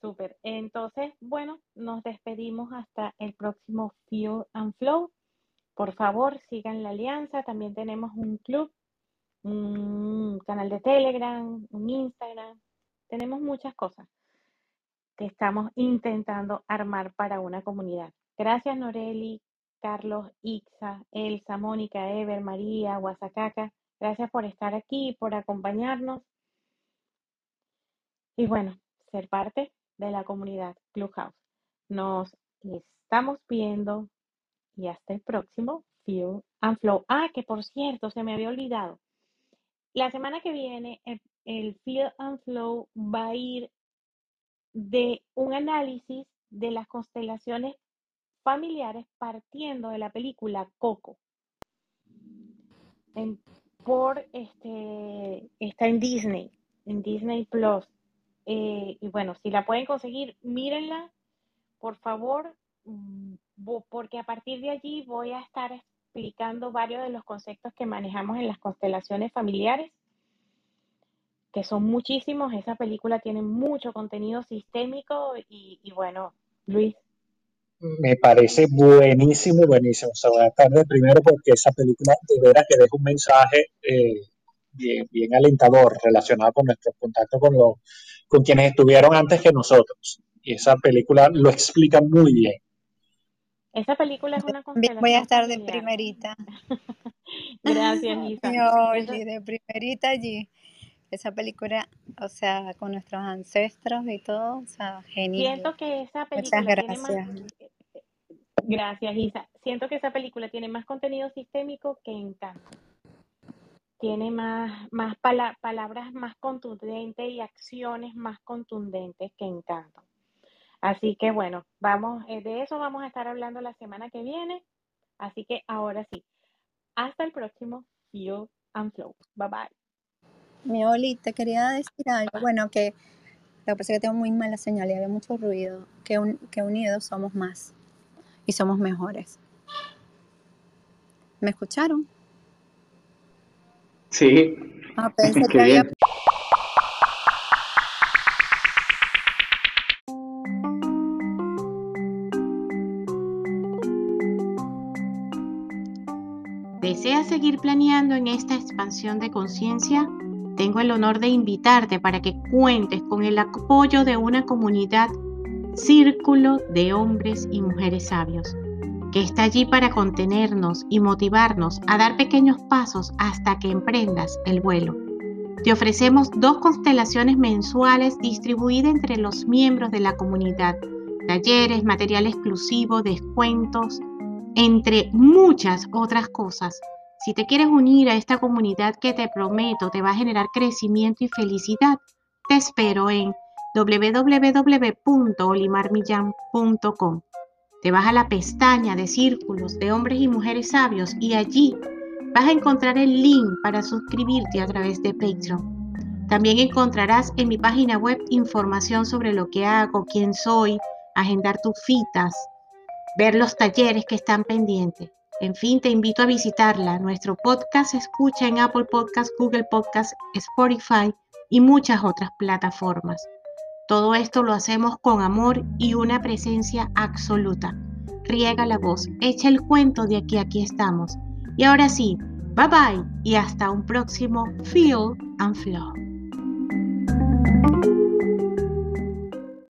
súper. Entonces, bueno, nos despedimos hasta el próximo Fuel and Flow. Por favor, sigan la alianza. También tenemos un club, un canal de Telegram, un Instagram. Tenemos muchas cosas que estamos intentando armar para una comunidad. Gracias, Noreli, Carlos, Ixa, Elsa, Mónica, Ever, María, Guasacaca. Gracias por estar aquí, por acompañarnos y bueno, ser parte de la comunidad Clubhouse. Nos estamos viendo y hasta el próximo Feel and Flow. Ah, que por cierto, se me había olvidado. La semana que viene, el, el Feel and Flow va a ir de un análisis de las constelaciones familiares partiendo de la película Coco. En- por este, está en Disney, en Disney Plus. Eh, y bueno, si la pueden conseguir, mírenla, por favor, mm, porque a partir de allí voy a estar explicando varios de los conceptos que manejamos en las constelaciones familiares, que son muchísimos. Esa película tiene mucho contenido sistémico y, bueno, Luis, Me parece buenísimo, buenísimo. O sea, voy a estar de primero porque esa película de veras que deja un mensaje eh, bien, bien alentador relacionado con nuestro contacto con, los, con quienes estuvieron antes que nosotros. Y esa película lo explica muy bien. Esa película es Yo una también voy a constelación estar de familiar. primerita. Gracias, Isa. Esa- Oli, de primerita allí. Esa película, o sea, con nuestros ancestros y todo, o sea, genial. siento que esa Muchas película tiene más, gracias. gracias, Isa. Siento que esa película tiene más contenido sistémico que Encanto. Tiene más, más pala- palabras más contundentes y acciones más contundentes que Encanto. Así que bueno, vamos, eh, de eso vamos a estar hablando la semana que viene. Así que ahora sí, hasta el próximo Feel and Flow. Bye bye. Mi Oli, te quería decir algo. Bueno, que lo que pasa es que tengo muy mala señal y había mucho ruido. Que, un- que unidos somos más y somos mejores. ¿Me escucharon? Sí, Ah, pensé qué que había seguir planeando en esta expansión de conciencia? Tengo el honor de invitarte para que cuentes con el apoyo de una comunidad Círculo de Hombres y Mujeres Sabios, que está allí para contenernos y motivarnos a dar pequeños pasos hasta que emprendas el vuelo. Te ofrecemos dos constelaciones mensuales distribuidas entre los miembros de la comunidad, talleres, material exclusivo, descuentos, entre muchas otras cosas. Si te quieres unir a esta comunidad que te prometo te va a generar crecimiento y felicidad, te espero en www.olimarmillan.com. Te vas a la pestaña de círculos de hombres y mujeres sabios y allí vas a encontrar el link para suscribirte a través de Patreon. También encontrarás en mi página web información sobre lo que hago, quién soy, agendar tus citas, ver los talleres que están pendientes. En fin, te invito a visitarla. Nuestro podcast se escucha en Apple Podcasts, Google Podcasts, Spotify y muchas otras plataformas. Todo esto lo hacemos con amor y una presencia absoluta. Riega la voz, echa el cuento de aquí aquí estamos. Y ahora sí, bye bye y hasta un próximo Feel and Flow.